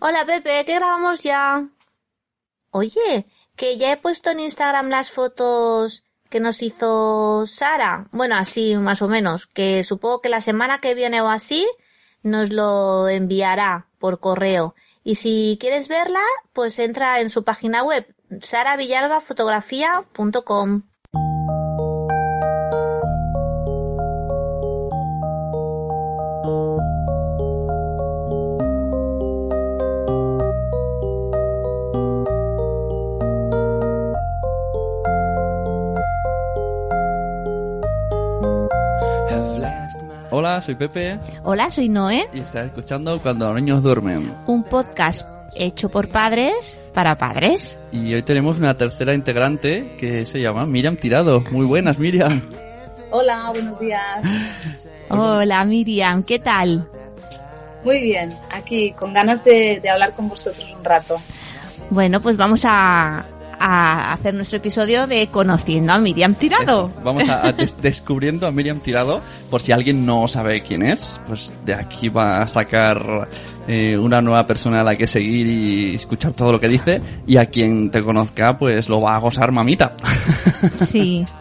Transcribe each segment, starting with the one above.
Hola Pepe, ¿qué grabamos ya? Oye, que ya he puesto en Instagram las fotos que nos hizo Sara. Bueno, así más o menos, que supongo que la semana que viene o así nos lo enviará por correo. Y si quieres verla, pues entra en su página web, saravillalbafotografía.com. Hola, soy Pepe Hola, soy Noé, y estás escuchando Cuando los niños duermen. un podcast hecho por padres para padres. Y hoy tenemos una tercera integrante que se llama Miriam Tirado. Muy buenas, Miriam. Hola, buenos días. Hola Miriam, ¿qué tal? Muy bien, aquí con ganas de, de hablar con vosotros un rato. Bueno, pues vamos a, a hacer nuestro episodio de Conociendo a Miriam Tirado. Eso. Vamos a, a des- descubriendo a Miriam Tirado. Por si alguien no sabe quién es, pues de aquí va a sacar eh, una nueva persona a la que seguir y escuchar todo lo que dice. Y a quien te conozca, pues lo va a gozar mamita. Sí.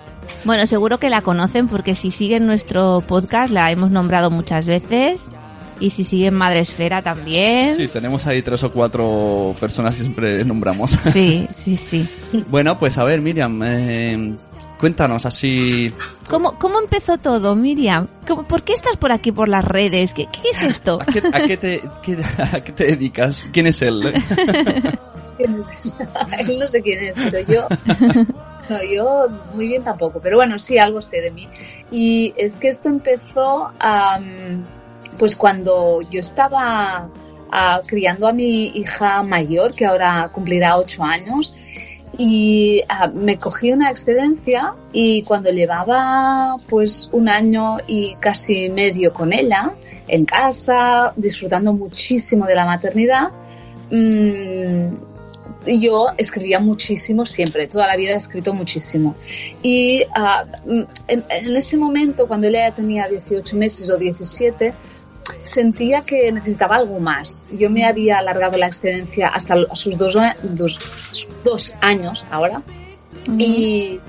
Bueno, seguro que la conocen porque si siguen nuestro podcast la hemos nombrado muchas veces. Y si siguen Madresfera también. Sí, tenemos ahí tres o cuatro personas que siempre nombramos. Sí, sí, sí. Bueno, pues a ver, Miriam, eh, cuéntanos así. ¿Cómo, cómo empezó todo, Miriam? ¿Cómo- ¿Por qué estás por aquí por las redes? ¿Qué, qué es esto? ¿A qué, a qué te, qué- a qué te dedicas? ¿Quién es él? ¿Quién es? Él no sé quién es, pero yo... No, yo muy bien tampoco, pero bueno, sí, algo sé de mí. Y es que esto empezó am, pues cuando yo estaba ah, criando a mi hija mayor, que ahora cumplirá ocho años, y ah, me cogí una excedencia y cuando llevaba pues un año y casi medio con ella en casa, disfrutando muchísimo de la maternidad, mm, yo escribía muchísimo siempre, toda la vida he escrito muchísimo. Y ah, mm, en, en ese momento, cuando ella tenía 18 meses o 17, sentía que necesitaba algo más. Yo me había alargado la excedencia hasta sus dos, dos, dos años ahora y,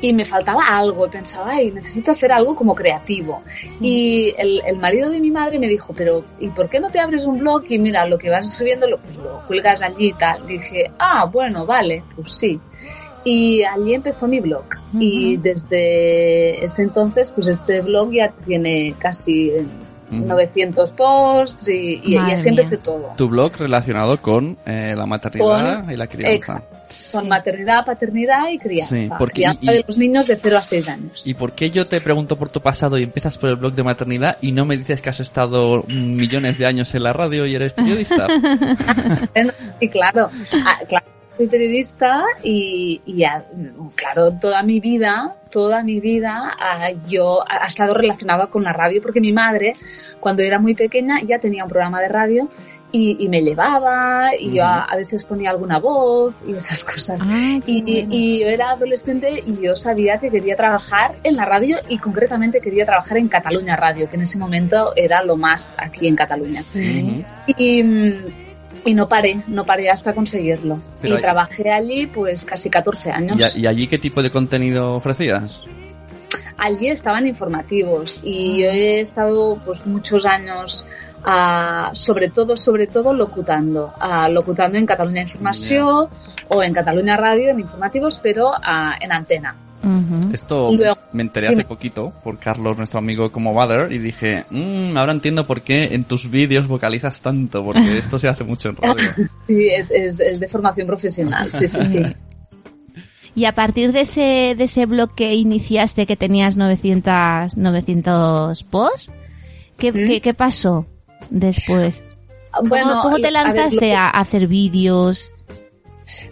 y me faltaba algo. Pensaba, ay, necesito hacer algo como creativo. Y el, el marido de mi madre me dijo, pero ¿y por qué no te abres un blog y mira, lo que vas escribiendo lo, pues lo cuelgas allí y tal? Dije, ah, bueno, vale, pues sí. Y allí empezó mi blog. Y desde ese entonces, pues este blog ya tiene casi eh, Ujú. 900 posts y, y- y así mía. empecé todo. Tu blog relacionado con eh, la maternidad Con- y la crianza. Exacto. Con maternidad, paternidad y crianza. Sí, porque- crianza y- de los niños de 0 a 6 años. ¿Y por qué yo te pregunto por tu pasado y empiezas por el blog de maternidad y no me dices que has estado millones de años en la radio y eres periodista? Y claro, ah, claro, soy periodista y, claro, toda mi vida, toda mi vida, ah, yo ha estado relacionada con la radio porque mi madre, cuando era muy pequeña, ya tenía un programa de radio y, y me llevaba y yo a, a veces ponía alguna voz y esas cosas. Y, yo era adolescente y yo sabía que quería trabajar en la radio y concretamente quería trabajar en Cataluña Radio, que en ese momento era lo más aquí en Cataluña. Y, mm, y no paré, no paré hasta conseguirlo. Pero y hay- trabajé allí pues casi 14 años. ¿Y, allí qué tipo de contenido ofrecías? Allí estaban informativos y yo he estado pues muchos años ah, sobre todo, sobre todo locutando, ah, locutando en Cataluña Información o en Cataluña Radio en informativos, pero ah, en antena. Esto Luego- me enteré hace poquito por Carlos, nuestro amigo como Mother, y dije, mmm, ahora entiendo por qué en tus vídeos vocalizas tanto, porque esto se hace mucho en radio. Sí, es, es, es de formación profesional, sí, sí, sí. Y a partir de ese, de ese blog que iniciaste que tenías 900, 900 posts, ¿qué, ¿Mm? qué, qué pasó después? ¿Cómo, Bueno, cómo te a ver, lanzaste a hacer vídeos?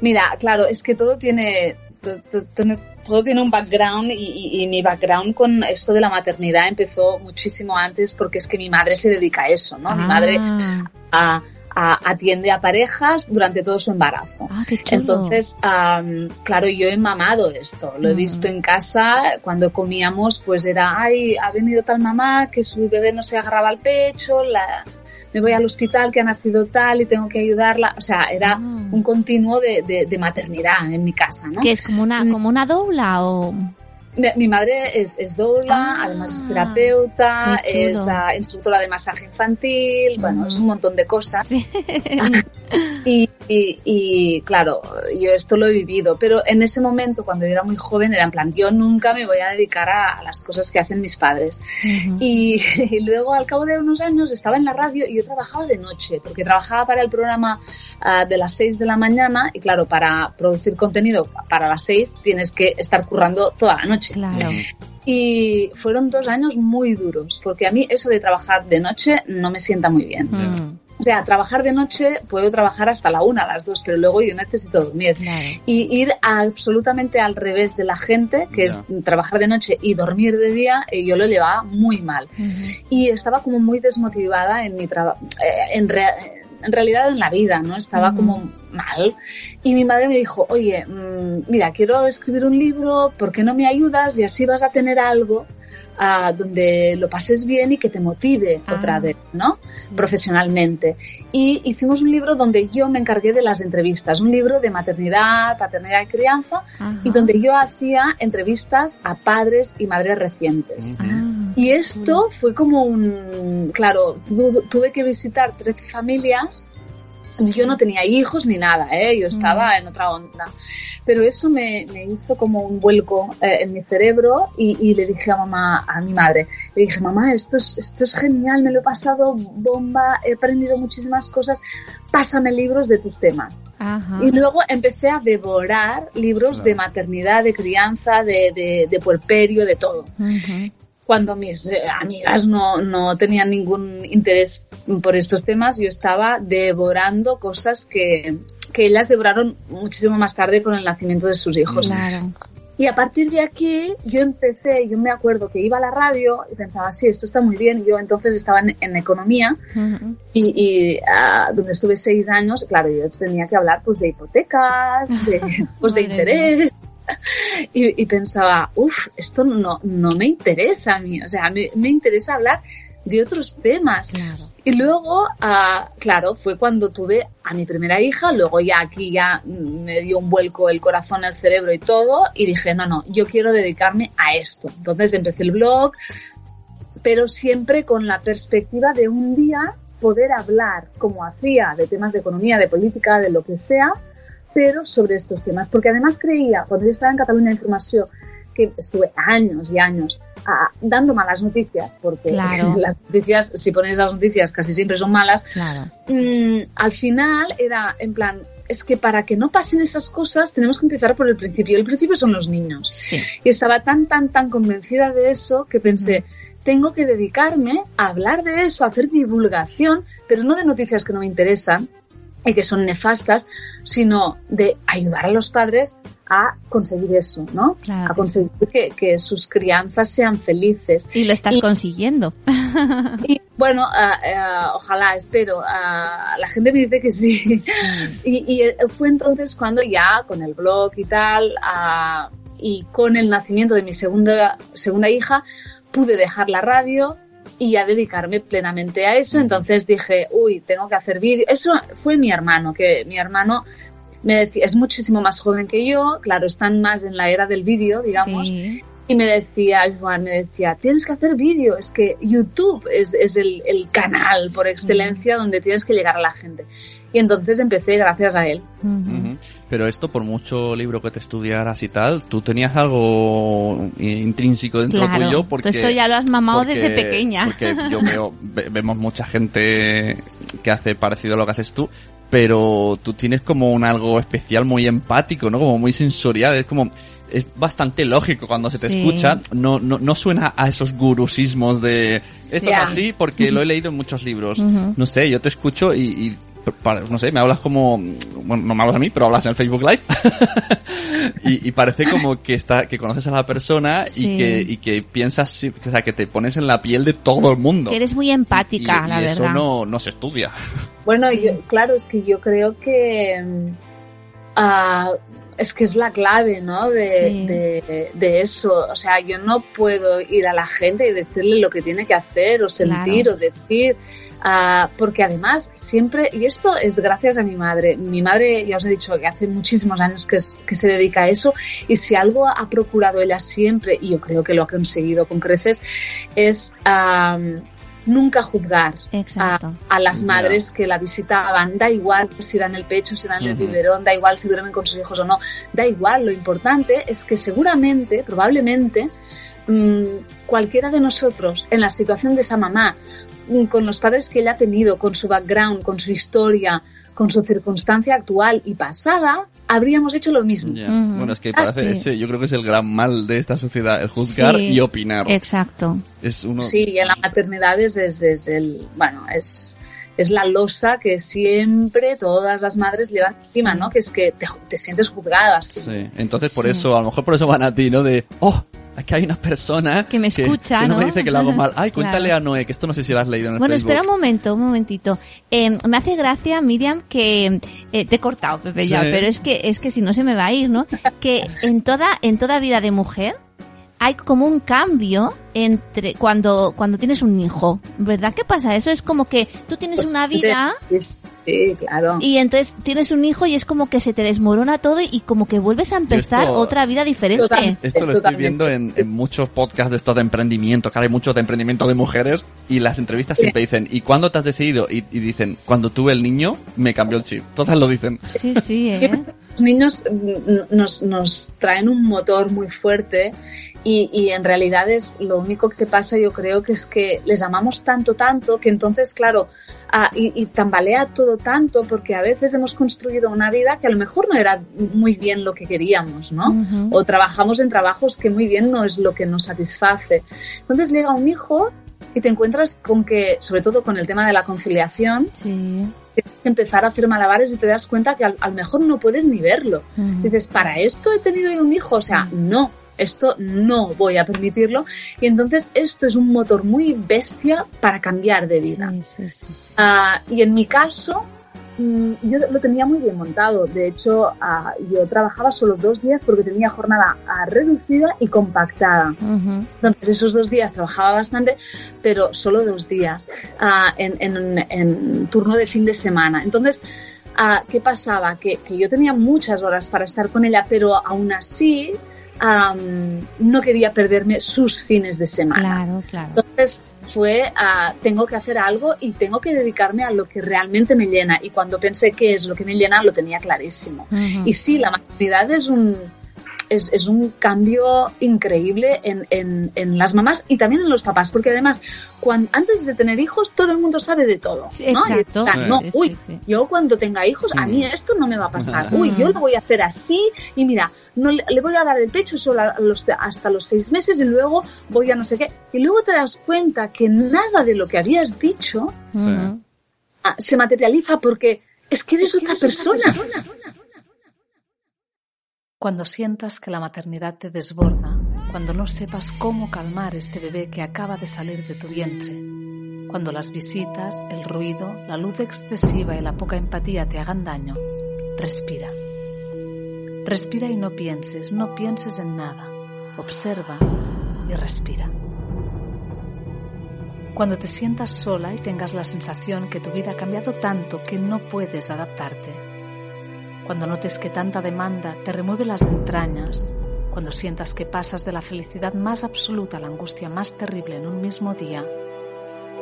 Mira, claro, es que todo tiene, to- to- to- todo tiene un background y, y- y mi background con esto de la maternidad empezó muchísimo antes porque es que mi madre se dedica a eso, ¿no? Mi madre Ah, a- a- atiende a parejas durante todo su embarazo. ah, qué chulo. Entonces, am, claro, yo he mamado esto, lo he Mm. visto en casa, cuando comíamos, pues era, ay, ha venido tal mamá que su bebé no se agarraba al pecho, la... me voy al hospital que ha nacido tal y tengo que ayudarla. O sea, era Ah. un continuo de, de- de maternidad en mi casa, ¿no? Que es como una, Mm. como una doula o... Mi, mi madre es, es doula, Ah, además es terapeuta, es ah, instructora de masaje infantil, bueno, Mm. es un montón de cosas. Y, y- y, claro, yo esto lo he vivido, pero en ese momento, cuando yo era muy joven, era en plan, yo nunca me voy a dedicar a, a las cosas que hacen mis padres. Ujú. Y, y luego, al cabo de unos años, estaba en la radio y yo trabajaba de noche, porque trabajaba para el programa ah, de las 6 de la mañana y claro, para producir contenido para las 6 tienes que estar currando toda la noche. Claro. Y fueron dos años muy duros, porque a mí eso de trabajar de noche no me sienta muy bien. Mm, O sea, trabajar de noche puedo trabajar hasta la una, a las dos, pero luego yo necesito dormir. claro. Y ir absolutamente al revés de la gente, que Ya. es trabajar de noche y dormir de día, eh, yo lo llevaba muy mal. Ujú. Y estaba como muy desmotivada en mi trabajo, en, rea- en realidad en la vida, ¿no? Estaba Ujú. como mal. Y mi madre me dijo, oye, mm, mira, quiero escribir un libro, ¿por qué no me ayudas? Y así vas a tener algo ah, donde lo pases bien y que te motive Ah. otra vez, ¿no? Sí. profesionalmente. Y hicimos un libro donde yo me encargué de las entrevistas, un libro de maternidad, paternidad y crianza, Ajá. y donde yo hacía entrevistas a padres y madres recientes. Ah, Y esto fue como un, claro, tu- tuve que visitar 13 familias. Yo no tenía hijos ni nada, ¿eh? yo estaba en otra onda. Pero eso me, me hizo como un vuelco eh, en mi cerebro y, y le dije a mamá, a mi madre, le dije, mamá, esto es, esto es genial, me lo he pasado bomba, he aprendido muchísimas cosas, pásame libros de tus temas. Ajá. Y luego empecé a devorar libros de maternidad, de crianza, de, de, de puerperio, de todo. Cuando mis eh, amigas no, no tenían ningún interés por estos temas, yo estaba devorando cosas que, que ellas devoraron muchísimo más tarde con el nacimiento de sus hijos. Claro. Y a partir de aquí yo empecé, yo me acuerdo que iba a la radio y pensaba, sí, esto está muy bien. Yo entonces estaba en, en economía y, y, ah, donde estuve seis años, claro, yo tenía que hablar pues de hipotecas, de, pues, de interés. Y, y pensaba, uff, esto no, no me interesa a mí, o sea, me, me interesa hablar de otros temas. Claro. Y luego, ah, claro, fue cuando tuve a mi primera hija, luego ya aquí ya me dio un vuelco el corazón, el cerebro y todo, y dije, no, no, yo quiero dedicarme a esto. Entonces empecé el blog, pero siempre con la perspectiva de un día poder hablar, como hacía, de temas de economía, de política, de lo que sea, pero sobre estos temas. Porque además creía, cuando yo estaba en Cataluña Información, que estuve años y años ah, dando malas noticias, porque Claro. las noticias, si pones las noticias, casi siempre son malas, Claro. mm, al final era en plan, es que para que no pasen esas cosas tenemos que empezar por el principio. El principio son los niños. Sí. Y estaba tan, tan, tan convencida de eso que pensé, tengo que dedicarme a hablar de eso, a hacer divulgación, pero no de noticias que no me interesan y que son nefastas, sino de ayudar a los padres a conseguir eso, ¿no? Claro a conseguir que, que sus crianzas sean felices. Y lo estás Y- consiguiendo. Y bueno, ah, ah, ojalá, espero. ah, la gente me dice que sí. Y, y, eh, fue entonces cuando ya con el blog y tal, y con el nacimiento de mi segunda, segunda hija, pude dejar la radio y ya dedicarme plenamente a eso. Entonces dije, uy, tengo que hacer vídeo. Eso fue mi hermano, que mi hermano me decía, es muchísimo más joven que yo, claro, están más en la era del vídeo, digamos. Sí. Y me decía, Juan, me decía, tienes que hacer vídeo, es que YouTube es, es el, el canal por excelencia donde tienes que llegar a la gente. Y entonces empecé gracias a él. Pero esto, por mucho libro que te estudiaras y tal, tú tenías algo intrínseco dentro Claro. tuyo porque... esto ya lo has mamado porque- desde pequeña. Porque yo veo, ve- vemos mucha gente que hace parecido a lo que haces tú, pero tú tienes como un algo especial muy empático, ¿no? Como muy sensorial, es como... Es bastante lógico cuando se te Sí. escucha, no, no, no suena a esos gurusismos de esto es así porque lo he leído en muchos libros. No sé, yo te escucho y, y no sé, me hablas como, bueno, no me hablas a mí, pero hablas en el Facebook Live. y, y parece como que está, que conoces a la persona Sí. y que, y que piensas, o sea, que te pones en la piel de todo el mundo. Que eres muy empática, y, y la eso verdad. no, no se estudia. Bueno, Sí. yo, claro, es que yo creo que mm, ah, es que es la clave, ¿no? De, Sí. de, de eso. O sea, yo no puedo ir a la gente y decirle lo que tiene que hacer o sentir Claro. o decir. Ah, porque además siempre, y esto es gracias a mi madre, mi madre ya os he dicho que hace muchísimos años que, que se dedica a eso y si algo ha procurado ella siempre, y yo creo que lo ha conseguido con creces, es nunca juzgar a, las madres que la visitaban. Da igual si dan el pecho, si dan el biberón, da igual si duermen con sus hijos o no, da igual. Lo importante es que seguramente, probablemente, mm, cualquiera de nosotros en la situación de esa mamá, con los padres que ella ha tenido, con su background, con su historia, con su circunstancia actual y pasada, habríamos hecho lo mismo. Bueno, es que parece, ese, yo creo que es el gran mal de esta sociedad, el juzgar y opinar. Exacto. Es uno... Sí, y en la maternidad es, es, el, bueno, es, es la losa que siempre todas las madres llevan encima, ¿no? Que es que te, te sientes juzgada. Sí, entonces por eso, a lo mejor por eso van a ti, ¿no? De, oh, aquí hay una persona que me escucha, que, no, me dice que lo hago mal. Ay, cuéntale a Noé, que esto no sé si lo has leído en el Bueno, espera un momento, un momentito. Eh, me hace gracia, Miriam, que eh, te he cortado, Pepe, ya, pero es que es que si no se me va a ir, ¿no? Que en toda en toda vida de mujer hay como un cambio entre cuando cuando tienes un hijo, ¿verdad? ¿Qué pasa? Eso es como que tú tienes una vida Sí, claro. Y entonces tienes un hijo y es como que se te desmorona todo y como que vuelves a empezar otra vida diferente. esto lo estoy viendo en, muchos podcasts de estos de emprendimiento, que hay muchos de emprendimiento de mujeres y las entrevistas siempre dicen, ¿y cuándo te has decidido? Y, dicen, cuando tuve el niño, me cambió el chip. Todas lo dicen. Sí, sí, ¿eh? Los niños nos, nos traen un motor muy fuerte y, y, en realidad es lo único que pasa yo creo que es que les amamos tanto, tanto, que entonces, claro, Ah, y, tambalea todo tanto porque a veces hemos construido una vida que a lo mejor no era muy bien lo que queríamos, ¿no? O trabajamos en trabajos que muy bien no es lo que nos satisface. Entonces llega un hijo y te encuentras con que, sobre todo con el tema de la conciliación, sí. tienes que empezar a hacer malabares y te das cuenta que a, lo mejor no puedes ni verlo. Dices, ¿para esto he tenido un hijo? O sea, no esto no voy a permitirlo. Y entonces esto es un motor muy bestia para cambiar de vida. Ah, y en mi caso, mm, yo lo tenía muy bien montado. De hecho, ah, yo trabajaba solo dos días porque tenía jornada ah, reducida y compactada. Entonces, esos dos días trabajaba bastante, pero solo dos días en, turno de fin de semana. Entonces, ¿qué pasaba? Que, que yo tenía muchas horas para estar con ella, pero aún así no quería perderme sus fines de semana. Claro, claro. Entonces fue, a tengo que hacer algo y tengo que dedicarme a lo que realmente me llena. Y cuando pensé qué es lo que me llena, lo tenía clarísimo. Y sí, la maternidad es un, es, es un cambio increíble en, en, en, las mamás y también en los papás, porque además, cuando, antes de tener hijos, todo el mundo sabe de todo. ¿no? Exacto. no, uy, yo cuando tenga hijos, a mí esto no me va a pasar. Uy, yo lo voy a hacer así y mira, no le voy a dar el pecho solo los, hasta los seis meses y luego voy a no sé qué. Y luego te das cuenta que nada de lo que habías dicho ah, se materializa porque es que eres, otra, persona. Cuando sientas que la maternidad te desborda, cuando no sepas cómo calmar este bebé que acaba de salir de tu vientre, cuando las visitas, el ruido, la luz excesiva y la poca empatía te hagan daño, respira. Respira y no pienses, no pienses en nada. Observa y respira. Cuando te sientas sola y tengas la sensación que tu vida ha cambiado tanto que no puedes adaptarte, cuando notes que tanta demanda te remueve las entrañas, cuando sientas que pasas de la felicidad más absoluta a la angustia más terrible en un mismo día,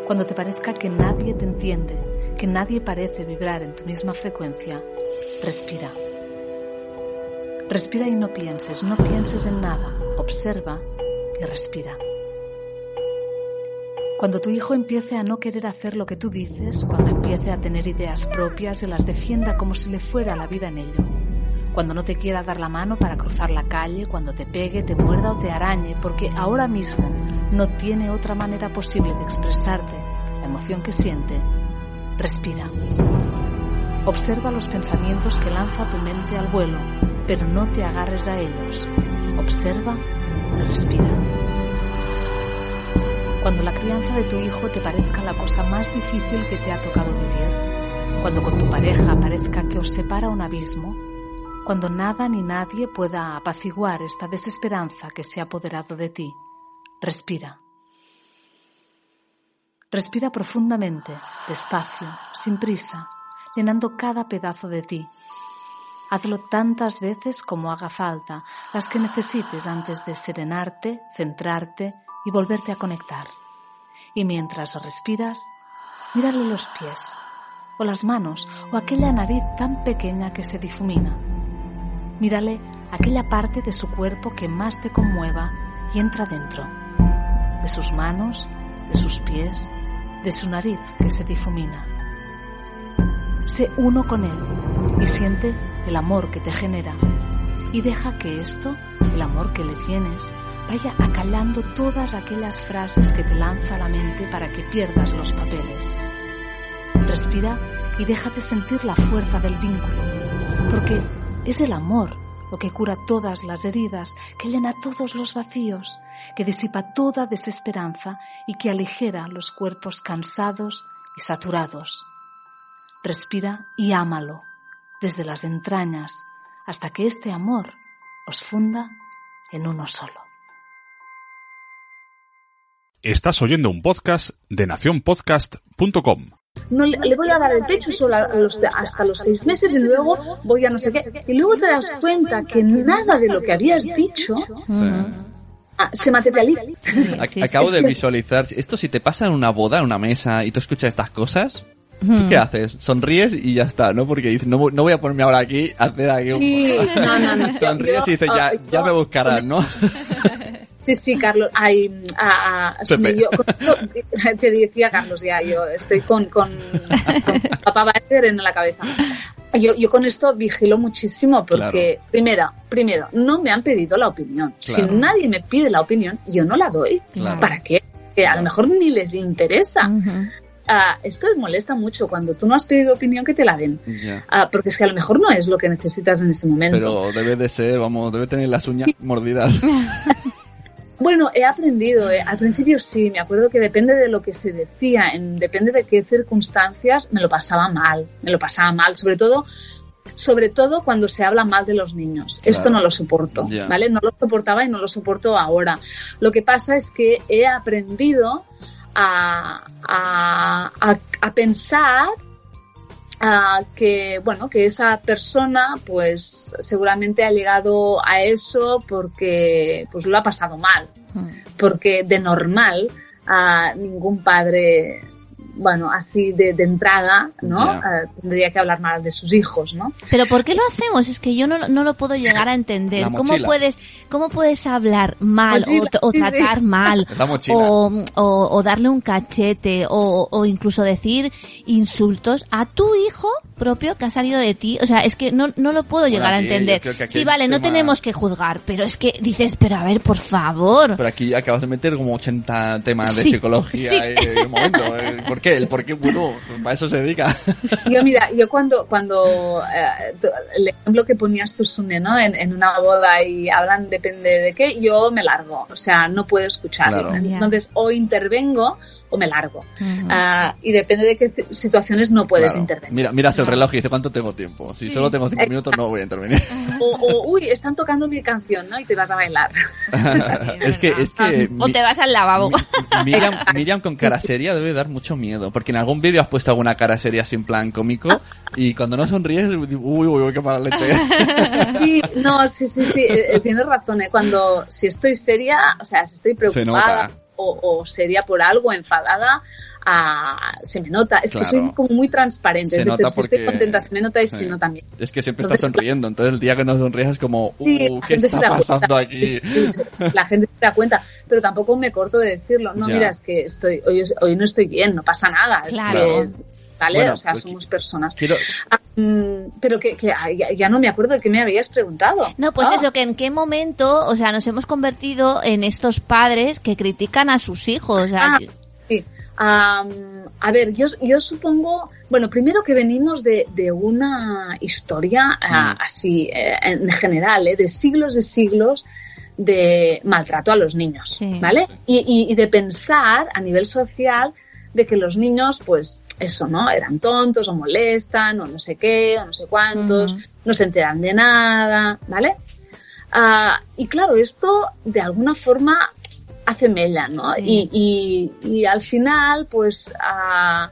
cuando te parezca que nadie te entiende, que nadie parece vibrar en tu misma frecuencia, respira. Respira y no pienses, no pienses en nada, observa y respira. Cuando tu hijo empiece a no querer hacer lo que tú dices, cuando empiece a tener ideas propias y las defienda como si le fuera la vida en ello, cuando no te quiera dar la mano para cruzar la calle, cuando te pegue, te muerda o te arañe, porque ahora mismo no tiene otra manera posible de expresarte la emoción que siente, respira. Observa los pensamientos que lanza tu mente al vuelo, pero no te agarres a ellos. Observa y respira. Cuando la crianza de tu hijo te parezca la cosa más difícil que te ha tocado vivir, cuando con tu pareja parezca que os separa un abismo, cuando nada ni nadie pueda apaciguar esta desesperanza que se ha apoderado de ti, respira. Respira profundamente, despacio, sin prisa, llenando cada pedazo de ti. Hazlo tantas veces como haga falta, las que necesites antes de serenarte, centrarte y volverte a conectar. Y mientras respiras, mírale los pies, o las manos, o aquella nariz tan pequeña que se difumina. Mírale aquella parte de su cuerpo que más te conmueva y entra dentro, de sus manos, de sus pies, de su nariz que se difumina. Sé uno con él y siente el amor que te genera y deja que esto, el amor que le tienes, vaya acallando todas aquellas frases que te lanza la mente para que pierdas los papeles. Respira y déjate sentir la fuerza del vínculo, porque es el amor lo que cura todas las heridas, que llena todos los vacíos, que disipa toda desesperanza y que aligera los cuerpos cansados y saturados. Respira y ámalo desde las entrañas hasta que este amor os funda en uno solo. Estás oyendo un podcast de nacionpodcast.com. No le, le voy a dar el pecho solo a los- hasta los seis meses y luego voy a no sé qué. Y luego te das cuenta que nada de lo que habías dicho ah, se materializa. Sí, Acabo de visualizar. Esto si te pasa en una boda, en una mesa, y tú escuchas estas cosas, ¿tú qué haces? Sonríes y ya está, ¿no? Porque dices, no, no voy a ponerme ahora aquí a hacer aquí un... Sí, no, no, no. Sonríes y dices, ya, Yo- ya me buscarán, ¿no? Sí, sí, Carlos. Ay, a, a- Pepe. yo- te decía Carlos, ya, yo estoy con, con, con papá Bader en la cabeza. Yo, yo con esto vigilo muchísimo porque, primero, primero, no me han pedido la opinión. Claro. Si nadie me pide la opinión, yo no la doy. Claro. ¿Para qué? Que a lo mejor ni les interesa. Ah, esto les molesta mucho cuando tú no has pedido opinión que te la den. Ah, porque es que a lo mejor no es lo que necesitas en ese momento. Pero debe de ser, vamos, debe tener las uñas mordidas. Bueno, he aprendido. eh. Al principio sí, me acuerdo que depende de lo que se decía, en, depende de qué circunstancias, me lo pasaba mal. Me lo pasaba mal, sobre todo, sobre todo cuando se habla mal de los niños. Esto no lo soporto. ¿vale? No lo soportaba y no lo soporto ahora. Lo que pasa es que he aprendido a, a, a- a pensar a que bueno que esa persona pues seguramente ha llegado a eso porque pues lo ha pasado mal. Porque de normal a ningún padre bueno así de, de entrada no. Eh, tendría que hablar mal de sus hijos no Pero ¿por qué lo hacemos? Es que yo no, no lo puedo llegar a entender. ¿Cómo puedes, cómo puedes hablar mal Mochila, o, t- o sí, sí. tratar mal o, o- o darle un cachete o, o incluso decir insultos a tu hijo propio que ha salido de ti? O sea, es que no, no lo puedo llegar a entender. Sí, vale, no tenemos que juzgar, pero es que dices, pero a ver, por favor. Pero aquí acabas de meter como 80 temas de Sí, psicología. sí. eh, un momento, eh, ¿por qué? ¿El por qué? Bueno, para eso se dedica. yo mira yo cuando cuando eh, tú- el ejemplo que ponías tú Sune no en, en una boda y hablan depende de qué yo me largo o sea no puedo Claro. Ya. entonces o intervengo o me largo. Ah, y depende de qué ci- situaciones no puedes Claro. intervenir Mira, miras el reloj y dices, ¿cuánto tengo tiempo? Si solo tengo 5 minutos no voy a intervenir. o, o, uy están tocando mi canción no y te vas a bailar es que, es que... o te vas al lavabo. Mi- Miriam, Miriam con cara seria debe dar mucho miedo, porque en algún vídeo has puesto alguna cara seria en plan cómico y cuando no sonríes, uy, uy, uy, qué mala leche. Sí, no, sí, sí, sí, eh, eh, tienes razón. eh, Cuando si estoy seria, o sea, si estoy preocupada nota. O, o seria por algo, enfadada, ah, se me nota. Es que Claro. soy como muy transparente. Se es decir, nota si estoy contenta se me nota y sí. si no también. Es que siempre estás sonriendo, entonces el día que no sonríes es como, uh, Sí, la ¿qué gente se está da pasando cuenta. aquí? Sí, sí, la gente se da cuenta, pero tampoco me corto de decirlo. No, Ya. mira, es que estoy, hoy, hoy no estoy bien, no pasa nada. es Claro. que, ¿Vale? Bueno, o sea, pues, somos personas. Quiero, Ah, mm, pero que, que ya, ya no me acuerdo de qué me habías preguntado. No, pues Ah. eso, que en qué momento, o sea, nos hemos convertido en estos padres que critican a sus hijos. O sea, Ah, Sí. A ver, yo, yo supongo, bueno, primero que venimos de, de una historia ah, Mm. así, eh, en general, eh, de siglos de siglos de maltrato a los niños, Sí. ¿vale? Y, y- y de pensar a nivel social de que los niños, pues, eso, ¿no? Eran tontos o molestan o no sé qué o no sé cuántos, Ujú. no se enteran de nada, ¿vale? Ah, y claro, esto de alguna forma hace mella, ¿no? Sí. Y, y, y al final, pues, a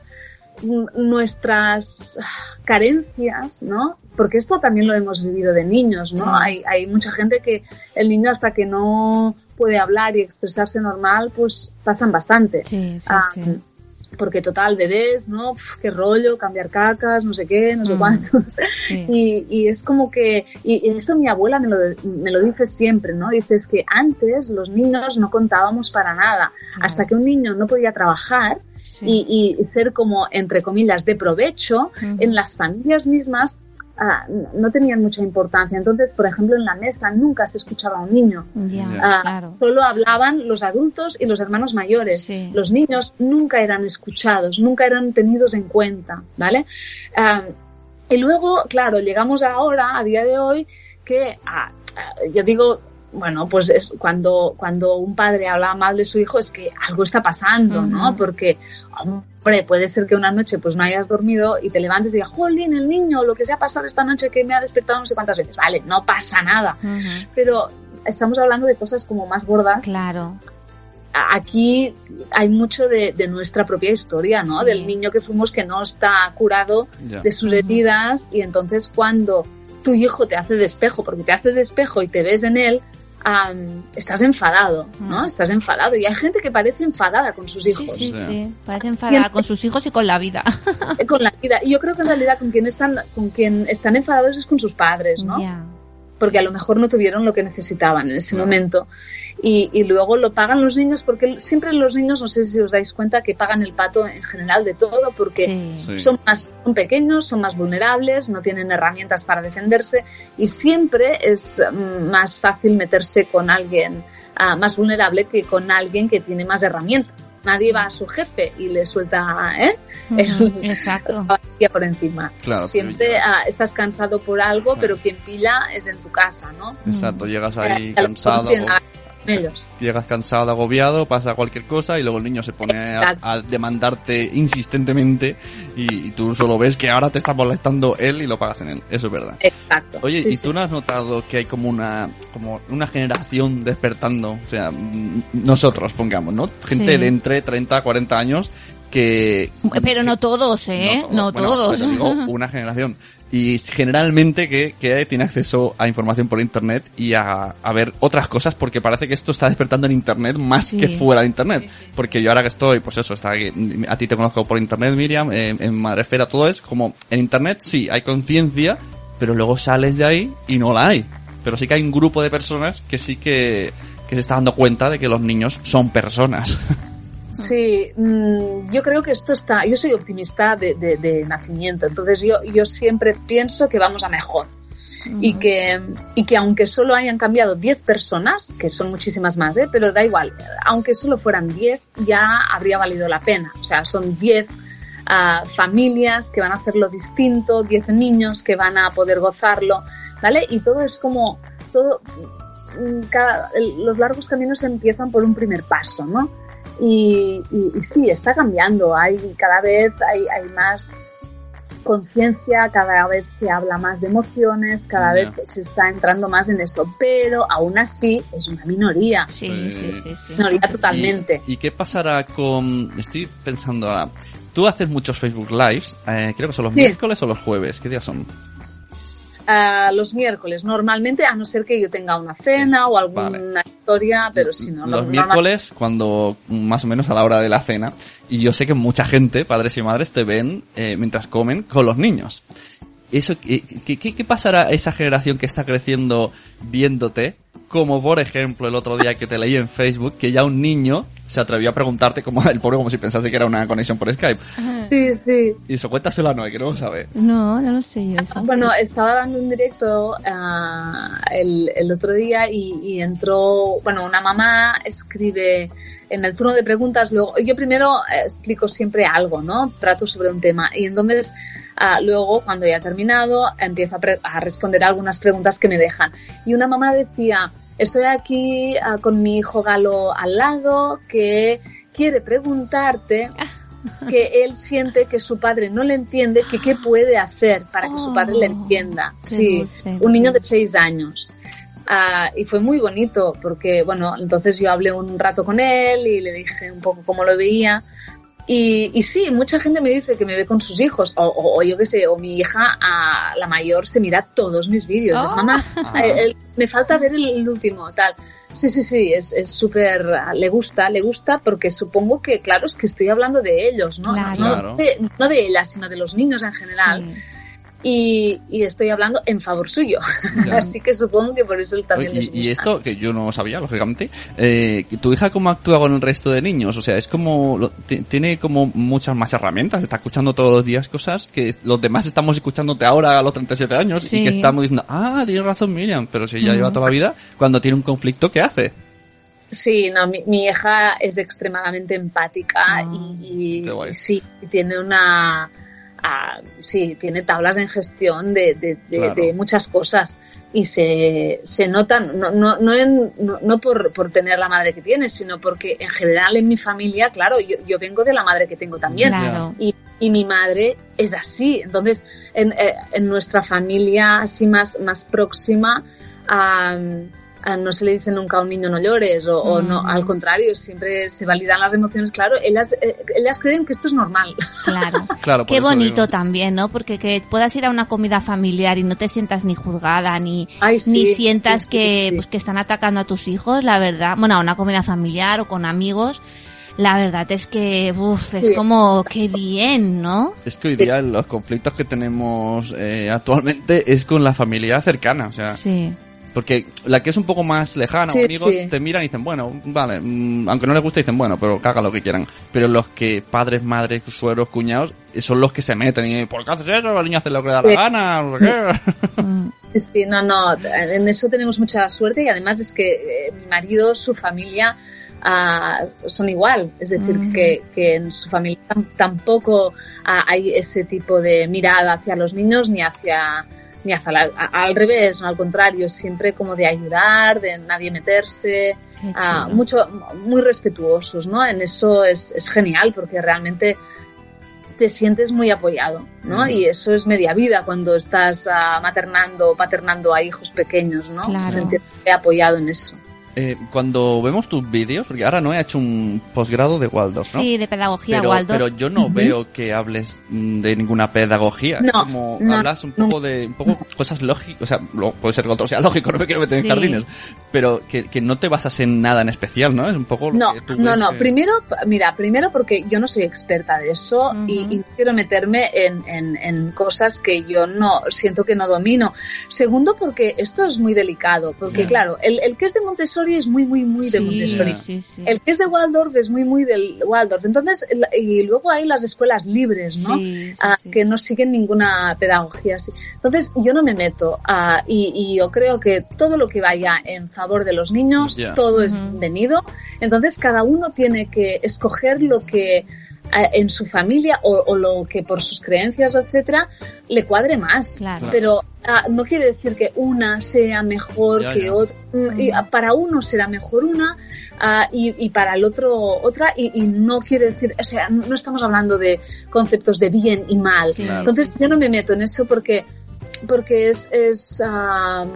nuestras carencias, ¿no? Porque esto también lo hemos vivido de niños, ¿no? Sí. Hay, hay mucha gente que el niño hasta que no puede hablar y expresarse normal, pues pasan bastante. Sí, sí, sí. Porque total, bebés, ¿no? Uf, qué rollo, cambiar cacas, no sé qué, no sé Mm. cuántos. sí. Y, y es como que, y, esto mi abuela me lo, me lo dice siempre, ¿no? Dice es que antes los niños no contábamos para nada. Hasta que un niño no podía trabajar Sí. y, y ser como, entre comillas, de provecho, en las familias mismas ah, no tenían mucha importancia. Entonces, por ejemplo, en la mesa nunca se escuchaba a un niño. Ah, claro. Solo hablaban los adultos y los hermanos mayores. Sí. Los niños nunca eran escuchados, nunca eran tenidos en cuenta, ¿vale? Ah, y luego, claro, llegamos ahora, a día de hoy, que ah, ah, yo digo, bueno, pues es cuando, cuando un padre habla mal de su hijo es que algo está pasando, ¿no? Porque, hombre, puede ser que una noche pues no hayas dormido y te levantes y digas, jolín, el niño, lo que se ha pasado esta noche que me ha despertado no sé cuántas veces. Vale, no pasa nada. Pero estamos hablando de cosas como más gordas Claro. aquí hay mucho de, de nuestra propia historia, ¿no? Sí. Del niño que fuimos que no está curado Ya. de sus heridas y entonces cuando tu hijo te hace despejo, porque te hace despejo y te ves en él, am, estás enfadado, ¿no? Ujú. Estás enfadado y hay gente que parece enfadada con sus hijos, sí, Sí. sí. Parece enfadada con sus hijos y con la vida. eh, con la vida. Y yo creo que en realidad con quien están, con quien están enfadados es con sus padres, ¿no? Porque a lo mejor no tuvieron lo que necesitaban en ese momento. Y, y luego lo pagan los niños, porque siempre los niños, no sé si os dais cuenta, que pagan el pato en general de todo, porque Sí. Son más son pequeños, son más vulnerables, no tienen herramientas para defenderse y siempre es mm, más fácil meterse con alguien ah, más vulnerable que con alguien que tiene más herramientas. Nadie va a su jefe y le suelta ¿eh? Ujú, Exacto. la por encima. Claro, Siempre ah, estás cansado por algo, pero quien pila es en tu casa, ¿no? Exacto, llegas ahí Eh, cansado, ellos. llegas cansado, agobiado, pasa cualquier cosa y luego el niño se pone a, a demandarte insistentemente y, y tú solo ves que ahora te está molestando él y lo pagas en él. Eso es verdad. Exacto. Oye, Sí, ¿y sí. tú no has notado que hay como una como una generación despertando? O sea, nosotros, pongamos, ¿no? Gente Sí. de entre 30 a 40 años que... Pero no todos, ¿eh? No, bueno, todos. pero digo, una generación. Y generalmente que, que tiene acceso a información por internet y a, a ver otras cosas porque parece que esto está despertando en internet más Sí. que fuera de internet. Porque yo ahora que estoy, pues eso, está aquí, a ti te conozco por internet, Miriam, en, en Madresfera, todo es como en internet sí, hay conciencia, pero luego sales de ahí y no la hay. Pero sí que hay un grupo de personas que sí que, que se está dando cuenta de que los niños son personas. Sí, mm, yo creo que esto está. Yo soy optimista de, de- de nacimiento, entonces yo, yo siempre pienso que vamos a mejor. Y que, y que aunque solo hayan cambiado 10 personas, que son muchísimas más, ¿eh? pero da igual, aunque solo fueran 10, ya habría valido la pena. O sea, son 10 ah, familias que van a hacerlo distinto, 10 niños que van a poder gozarlo, ¿vale? Y todo es como, todo, mm, cada- los largos caminos empiezan por un primer paso, ¿no? Y, y- y sí, está cambiando, hay cada vez hay, hay más conciencia, cada vez se habla más de emociones, cada Ya. vez se está entrando más en esto, pero aún así es una minoría, Sí, sí, sí, sí. minoría totalmente. ¿Y, y qué pasará con...? Estoy pensando ahora... Tú haces muchos Facebook Lives, eh, creo que son los Sí. miércoles o los jueves, ¿qué días son? Ah, los miércoles, normalmente, a no ser que yo tenga una cena o alguna Vale. historia, pero si no, los miércoles, cuando más o menos a la hora de la cena, y yo sé que mucha gente, padres y madres, te ven eh, mientras comen con los niños. Eso, ¿qué, qué, qué- qué pasará a esa generación que está creciendo viéndote? Como por ejemplo el otro día que te leí en Facebook que ya un niño se atrevió a preguntarte como el pobre como si pensase que era una conexión por Skype. Sí, sí. Y eso cuéntaselo a Noé, que no lo sabe. No, no lo sé yo eso. Bueno, estaba dando un directo ah, el, el otro día y, y entró, bueno, una mamá escribe en el turno de preguntas, luego yo primero eh, explico siempre algo, ¿no? Trato sobre un tema y entonces ah, luego cuando ya he terminado empiezo a, a responder algunas preguntas que me dejan. Y una mamá decía, estoy aquí ah, con mi hijo Galo al lado que quiere preguntarte que él siente que su padre no le entiende, que qué puede hacer para que su padre le Oh, entienda. Sí, dulce. un niño de seis años. Ah, y fue muy bonito porque, bueno, entonces yo hablé un rato con él y le dije un poco cómo lo veía. Y, y sí, mucha gente me dice que me ve con sus hijos, o, o- o yo qué sé, o mi hija, a la mayor, se mira todos mis vídeos. Es mamá, Ah. eh, el- me falta ver el, el último, tal. Sí, sí, sí, es es súper, le gusta, le gusta porque supongo que, claro, es que estoy hablando de ellos, ¿no? Claro. No, Claro. de, no de ella, sino de los niños en general. Sí. Y, y estoy hablando en favor suyo. Así que supongo que por eso también Oye, les y, gusta. y esto, que yo no sabía, lógicamente, eh, ¿tu hija cómo actúa con el resto de niños? O sea, es como, lo- ti- tiene como muchas más herramientas, está escuchando todos los días cosas que los demás estamos escuchándote ahora a los 37 años Sí. y que estamos diciendo, ah, tienes razón Miriam, pero si ella Mm. lleva toda la vida, cuando tiene un conflicto, ¿qué hace? Sí, no, mi, mi hija es extremadamente empática Ah, y, y- qué guay. y sí, tiene una, ah, sí, tiene tablas en gestión de, de, de- Claro. de muchas cosas y se, se notan, no, no, no, en- no, no por, por tener la madre que tiene, sino porque en general en mi familia, claro, yo, yo vengo de la madre que tengo también. Claro. Y, y mi madre es así. Entonces, en, eh, en nuestra familia así más, más próxima, a no se le dice nunca a un niño no llores o, o no, al contrario, siempre se validan las emociones. Claro, ellas, eh, ellas creen que esto es normal. Claro. Claro, Qué bonito digo. también, ¿no? Porque que puedas ir a una comida familiar y no te sientas ni juzgada ni Ay, sí, ni sientas sí, que sí. pues que están atacando a tus hijos, la verdad. Bueno, a una comida familiar o con amigos. La verdad es que uf, es Sí. como qué bien, ¿no? Es que hoy día los conflictos que tenemos eh, actualmente es con la familia cercana, o sea, Sí. Porque la que es un poco más lejana, Sí, o amigos, sí. te miran y dicen, bueno, vale, mm, aunque no les guste, dicen, bueno, pero hagan lo que quieran. Pero los que padres, madres, suegros, cuñados, eh, son los que se meten y, ¿por qué haces eso? El niño hace lo que le da la Sí. gana, sé qué. Sí, no, no, en eso tenemos mucha suerte y además es que eh, mi marido, su familia ah, son igual, es decir, Mm. que, que en su familia tam- tampoco ah, hay ese tipo de mirada hacia los niños ni hacia ni hacia la- a- al revés, no al contrario, siempre como de ayudar, de nadie meterse, qué ah, mucho, muy respetuosos, ¿no? En eso es, es genial porque realmente te sientes muy apoyado, ¿no? Y eso es media vida cuando estás ah, maternando o paternando a hijos pequeños, ¿no? Claro. Sentirte apoyado en eso. Eh, cuando vemos tus vídeos, porque ahora no he hecho un posgrado de Waldorf, ¿no? Sí, de pedagogía pero, Waldorf. pero yo no Ujú. veo que hables mm, de ninguna pedagogía. No, como no, hablas un poco de un poco cosas lógicas, o sea, lo- puede ser que otro sea lógico, no me quiero meter Sí. en jardines, pero que, que no te basas en nada en especial, ¿no? Es un poco lo No, que tú no, ves no. que- Primero, mira, primero porque yo no soy experta de eso Ujú. y, y no quiero meterme en, en- en cosas que yo no siento que no domino. Segundo, porque esto es muy delicado, porque Ya. claro, el, el que es de Montessori es muy, muy, muy de sí, Montessori. sí, sí. El que es de Waldorf es muy, muy del Waldorf. Entonces, y luego hay las escuelas libres, ¿no? Sí, sí, Ah, sí. que no siguen ninguna pedagogía así. Entonces, yo no me meto ah, y, y yo creo que todo lo que vaya en favor de los niños, todo es bienvenido. Entonces, cada uno tiene que escoger lo que en su familia o, o lo que por sus creencias, etcétera, le cuadre más. Claro. Pero ah, no quiere decir que una sea mejor Ya, que ya. otra. Mm, y, para uno será mejor una ah, y, y para el otro otra. Y, y no quiere decir, o sea, no estamos hablando de conceptos de bien y mal. Claro. Entonces yo no me meto en eso porque porque es, es ah,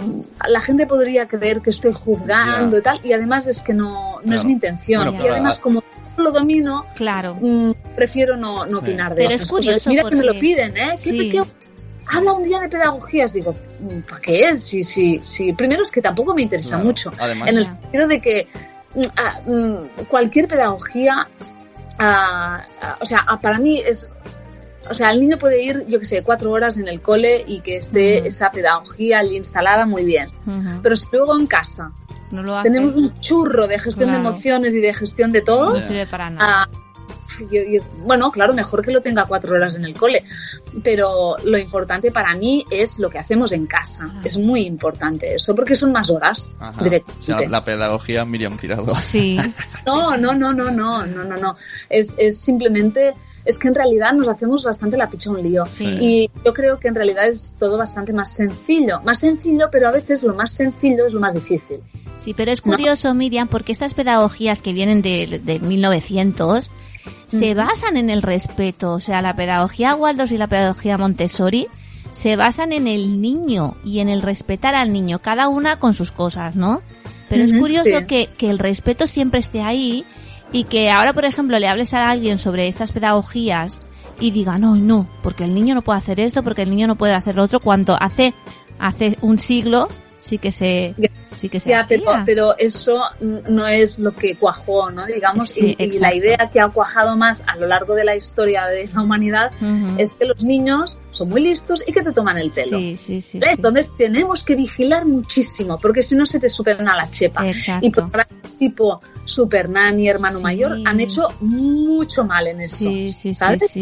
la gente podría creer que estoy juzgando y tal y además es que no, no es mi intención Bueno, y además a- como lo domino Claro. mm, prefiero no, no Sí. opinar de Pero esas es curioso cosas. Mira que me lo piden, ¿eh? ¿Qué, Sí. qué- habla un día de pedagogías, digo, mm, ¿para qué? Si, si, si, primero es que tampoco me interesa Claro. mucho, Además, en el Ya. sentido de que mm, cualquier pedagogía, o sea, para mí es, o sea, el niño puede ir, yo que sé, cuatro horas en el cole y que esté esa pedagogía allí instalada muy bien. Pero si luego en casa no lo hace. tenemos un churro de gestión Claro. de emociones y de gestión de todo, No sirve para nada. Ah, yo- yo- bueno, claro, mejor que lo tenga cuatro horas en el cole, pero lo importante para mí es lo que hacemos en casa. Ah. Es muy importante eso, porque son más horas. O sea, la pedagogía Miriam Tirado. Sí. No, no, no, no, no, no, no, no. Es, es simplemente, es que en realidad nos hacemos bastante la picha un lío. Sí. Y yo creo que en realidad es todo bastante más sencillo. Más sencillo, pero a veces lo más sencillo es lo más difícil. Sí, pero es curioso, Miriam, porque estas pedagogías que vienen de, de 1900 se basan en el respeto. O sea, la pedagogía Waldorf y la pedagogía Montessori se basan en el niño y en el respetar al niño, cada una con sus cosas, ¿no? Pero es curioso sí. que, que el respeto siempre esté ahí y que ahora, por ejemplo, le hables a alguien sobre estas pedagogías y diga, no, no, porque el niño no puede hacer esto, porque el niño no puede hacer lo otro, cuando hace, hace un siglo sí que se, sí que se Ya, pero, pero eso no es lo que cuajó, ¿no? Digamos, Sí, y, la idea que ha cuajado más a lo largo de la historia de la humanidad es que los niños son muy listos y que te toman el pelo. Sí, sí, sí. Entonces tenemos que vigilar muchísimo, porque si no se te superan a la chepa. Exacto. Y programas tipo Super Nanny, Hermano. Mayor, han hecho mucho mal en eso. Sí, sí, sí, ¿sabes?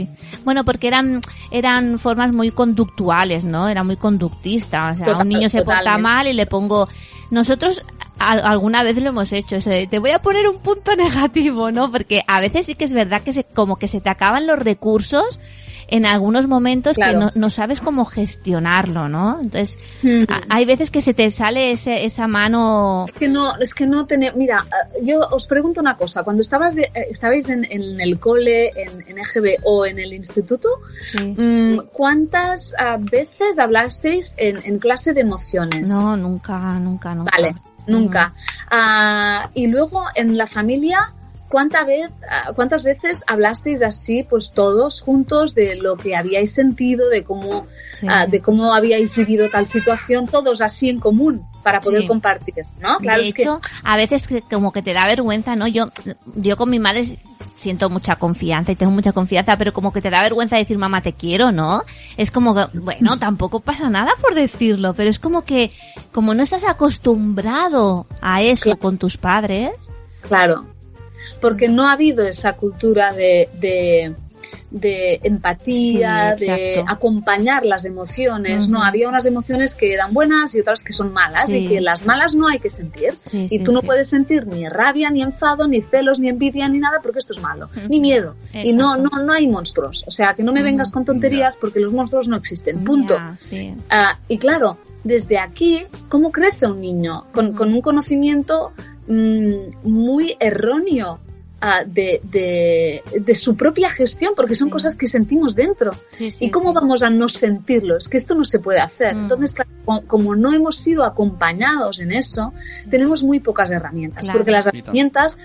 Bueno, porque eran, eran formas muy conductuales, ¿no? Era muy conductista. O sea, Total- un niño se porta mal y le pongo... Nosotros alguna vez lo hemos hecho, eso de, te voy a poner un punto negativo, ¿no? Porque a veces sí que es verdad que se, como que se te acaban los recursos en algunos momentos Claro. que no, no sabes cómo gestionarlo, ¿no? Entonces, Mm. a- hay veces que se te sale ese, esa mano... Es que no, es que no tenemos. Mira, yo os pregunto una cosa. Cuando estabas de- eh, estabais en, en el cole, en, en EGB o en el instituto, Sí. mm, ¿cuántas ah, veces hablasteis en, en clase de emociones? No, nunca, nunca, nunca. Vale, nunca. Ah, y luego en la familia, ¿cuánta vez, ah, ¿cuántas veces hablasteis así, pues todos juntos, de lo que habíais sentido, de cómo, Sí. ah, de cómo habíais vivido tal situación, todos así en común, para poder Sí. compartir, ¿no? Claro, de es que hecho, a veces que- como que te da vergüenza, ¿no? Yo, yo con mi madre siento mucha confianza y tengo mucha confianza, pero como que te da vergüenza decir mamá te quiero, ¿no? Es como que, bueno, tampoco pasa nada por decirlo, pero es como que, como no estás acostumbrado a eso Claro. con tus padres, Claro, porque no ha habido esa cultura de, de, de empatía, Sí, de acompañar las emociones, ¿no? Había unas emociones que eran buenas y otras que son malas Sí. y que las malas no hay que sentir. Sí, y tú no puedes sentir ni rabia, ni enfado, ni celos, ni envidia, ni nada porque esto es malo, ni miedo. Y no, no, no hay monstruos. O sea, que no me vengas con tonterías porque los monstruos no existen. Punto. Ah, y claro, desde aquí, ¿cómo crece un niño? Con, con un conocimiento mm, muy erróneo ah, de, de, de su propia gestión, porque son Sí. cosas que sentimos dentro. Sí, sí, ¿Y cómo sí. vamos a no sentirlo? Es que esto no se puede hacer. Mm. Entonces, claro, como no hemos sido acompañados en eso, tenemos muy pocas herramientas, Claro. porque las herramientas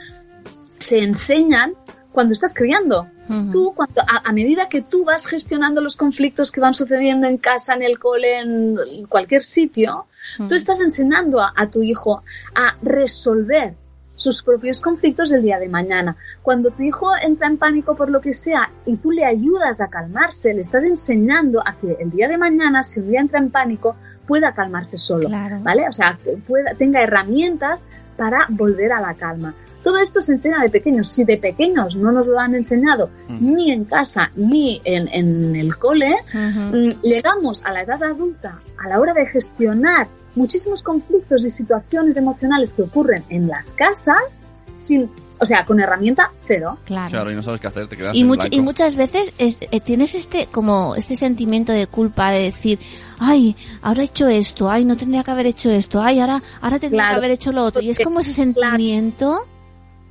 se enseñan cuando estás criando tú, cuando, a, a medida que tú vas gestionando los conflictos que van sucediendo en casa, en el cole, en cualquier sitio, tú estás enseñando a, a tu hijo a resolver sus propios conflictos del día de mañana. Cuando tu hijo entra en pánico por lo que sea y tú le ayudas a calmarse, le estás enseñando a que el día de mañana, si un día entra en pánico, pueda calmarse solo. Claro. ¿Vale? O sea, que pueda, tenga herramientas para volver a la calma. Todo esto se enseña de pequeños. Si de pequeños no nos lo han enseñado ni en casa ni en, en el cole, Ujú. mm, llegamos a la edad adulta a la hora de gestionar muchísimos conflictos y situaciones emocionales que ocurren en las casas sin, o sea, con herramienta cero. Claro. Claro, y no sabes qué hacer, te quedas y, en much- y muchas veces es- eh, tienes este como este sentimiento de culpa de decir ay ahora he hecho esto ay no tendría que haber hecho esto ay ahora ahora tendría Claro, que haber hecho lo otro y es porque- como ese sentimiento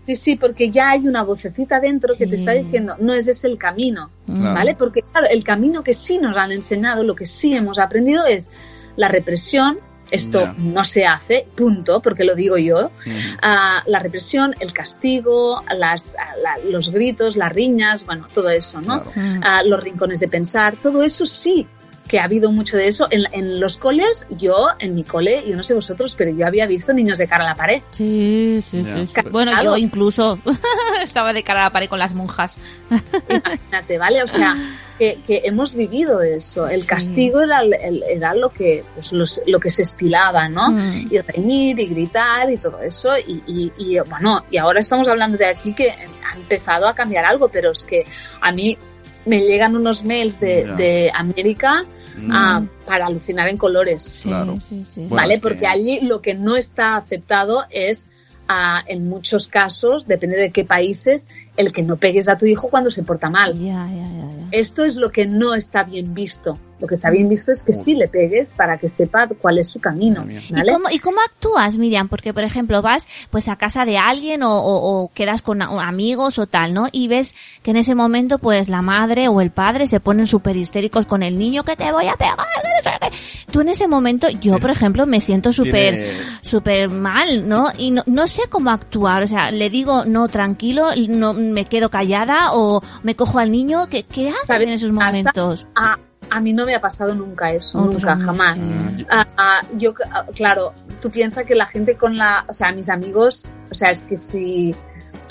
Sí, sí, porque ya hay una vocecita dentro que te está diciendo, no ese es el camino. ¿vale? Porque claro, el camino que sí nos han enseñado, lo que sí hemos aprendido es la represión, esto no se hace, punto, porque lo digo yo. Ah, la represión, el castigo, las, ah, la- los gritos, las riñas, bueno, todo eso, ¿no? Claro. Ah, los rincones de pensar, todo eso sí que ha habido mucho de eso. En, en los coles, yo, en mi cole, yo no sé vosotros, pero yo había visto niños de cara a la pared. sí sí sí, sí. bueno yo incluso estaba de cara a la pared con las monjas Imagínate, ¿vale? O sea, que, que hemos vivido eso. El Sí. castigo era, el- el- era lo que pues, los- lo que se estilaba, ¿no? Mm, y reñir y gritar y todo eso y, y, y, bueno y ahora estamos hablando de aquí que ha empezado a cambiar algo pero es que a mí me llegan unos mails de, de América Mm. ah, para alucinar en colores sí, Claro. sí, sí. Bueno, vale porque allí lo que no está aceptado es ah, en muchos casos depende de qué países el que no pegues a tu hijo cuando se porta mal esto es lo que no está bien visto Lo que está bien visto es que sí le pegues para que sepa cuál es su camino. ¿vale? ¿Y, cómo, ¿Y cómo actúas, Miriam? Porque, por ejemplo, vas pues a casa de alguien o, o, o quedas con amigos o tal, ¿no? Y ves que en ese momento pues la madre o el padre se ponen súper histéricos con el niño que te voy a pegar. Tú en ese momento, yo por ejemplo me siento súper, súper mal, ¿no? Y no, no sé cómo actuar. O sea, le digo, no, tranquilo, no me quedo callada o me cojo al niño. ¿Qué, qué haces ¿Sabes en esos momentos? A, a mí no me ha pasado nunca eso, Oh, nunca, jamás. sí. Ah, ah, yo, ah, claro, tú piensas que la gente con la, o sea, mis amigos, o sea, es que si